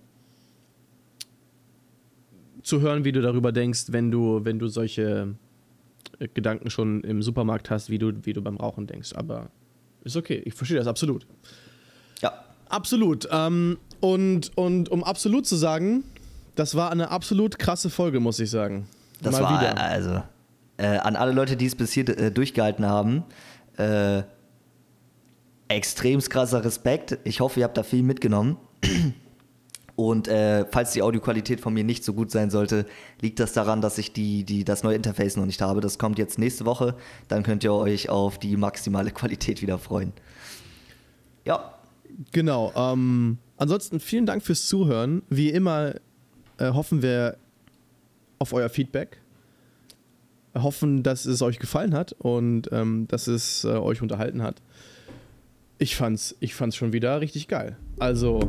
zu hören, wie du darüber denkst, wenn du, wenn du solche äh, Gedanken schon im Supermarkt hast, wie du, wie du beim Rauchen denkst. Aber ist okay, ich verstehe das absolut. Ja. Absolut. Ähm, und, und um absolut zu sagen, das war eine absolut krasse Folge, muss ich sagen. Das Mal war wieder. also äh, an alle Leute, die es bis hier äh, durchgehalten haben. Äh, extrem krasser Respekt. Ich hoffe, ihr habt da viel mitgenommen. [CLEARS THROAT] Und äh, falls die Audioqualität von mir nicht so gut sein sollte, liegt das daran, dass ich die, die, das neue Interface noch nicht habe. Das kommt jetzt nächste Woche. Dann könnt ihr euch auf die maximale [LAUGHS] Qualität wieder freuen. Ja, Genau. Ähm, ansonsten vielen Dank fürs Zuhören. Wie immer äh, hoffen wir auf euer Feedback. Hoffen, dass es euch gefallen hat und ähm, dass es äh, euch unterhalten hat. Ich fand's, ich fand's schon wieder richtig geil. Also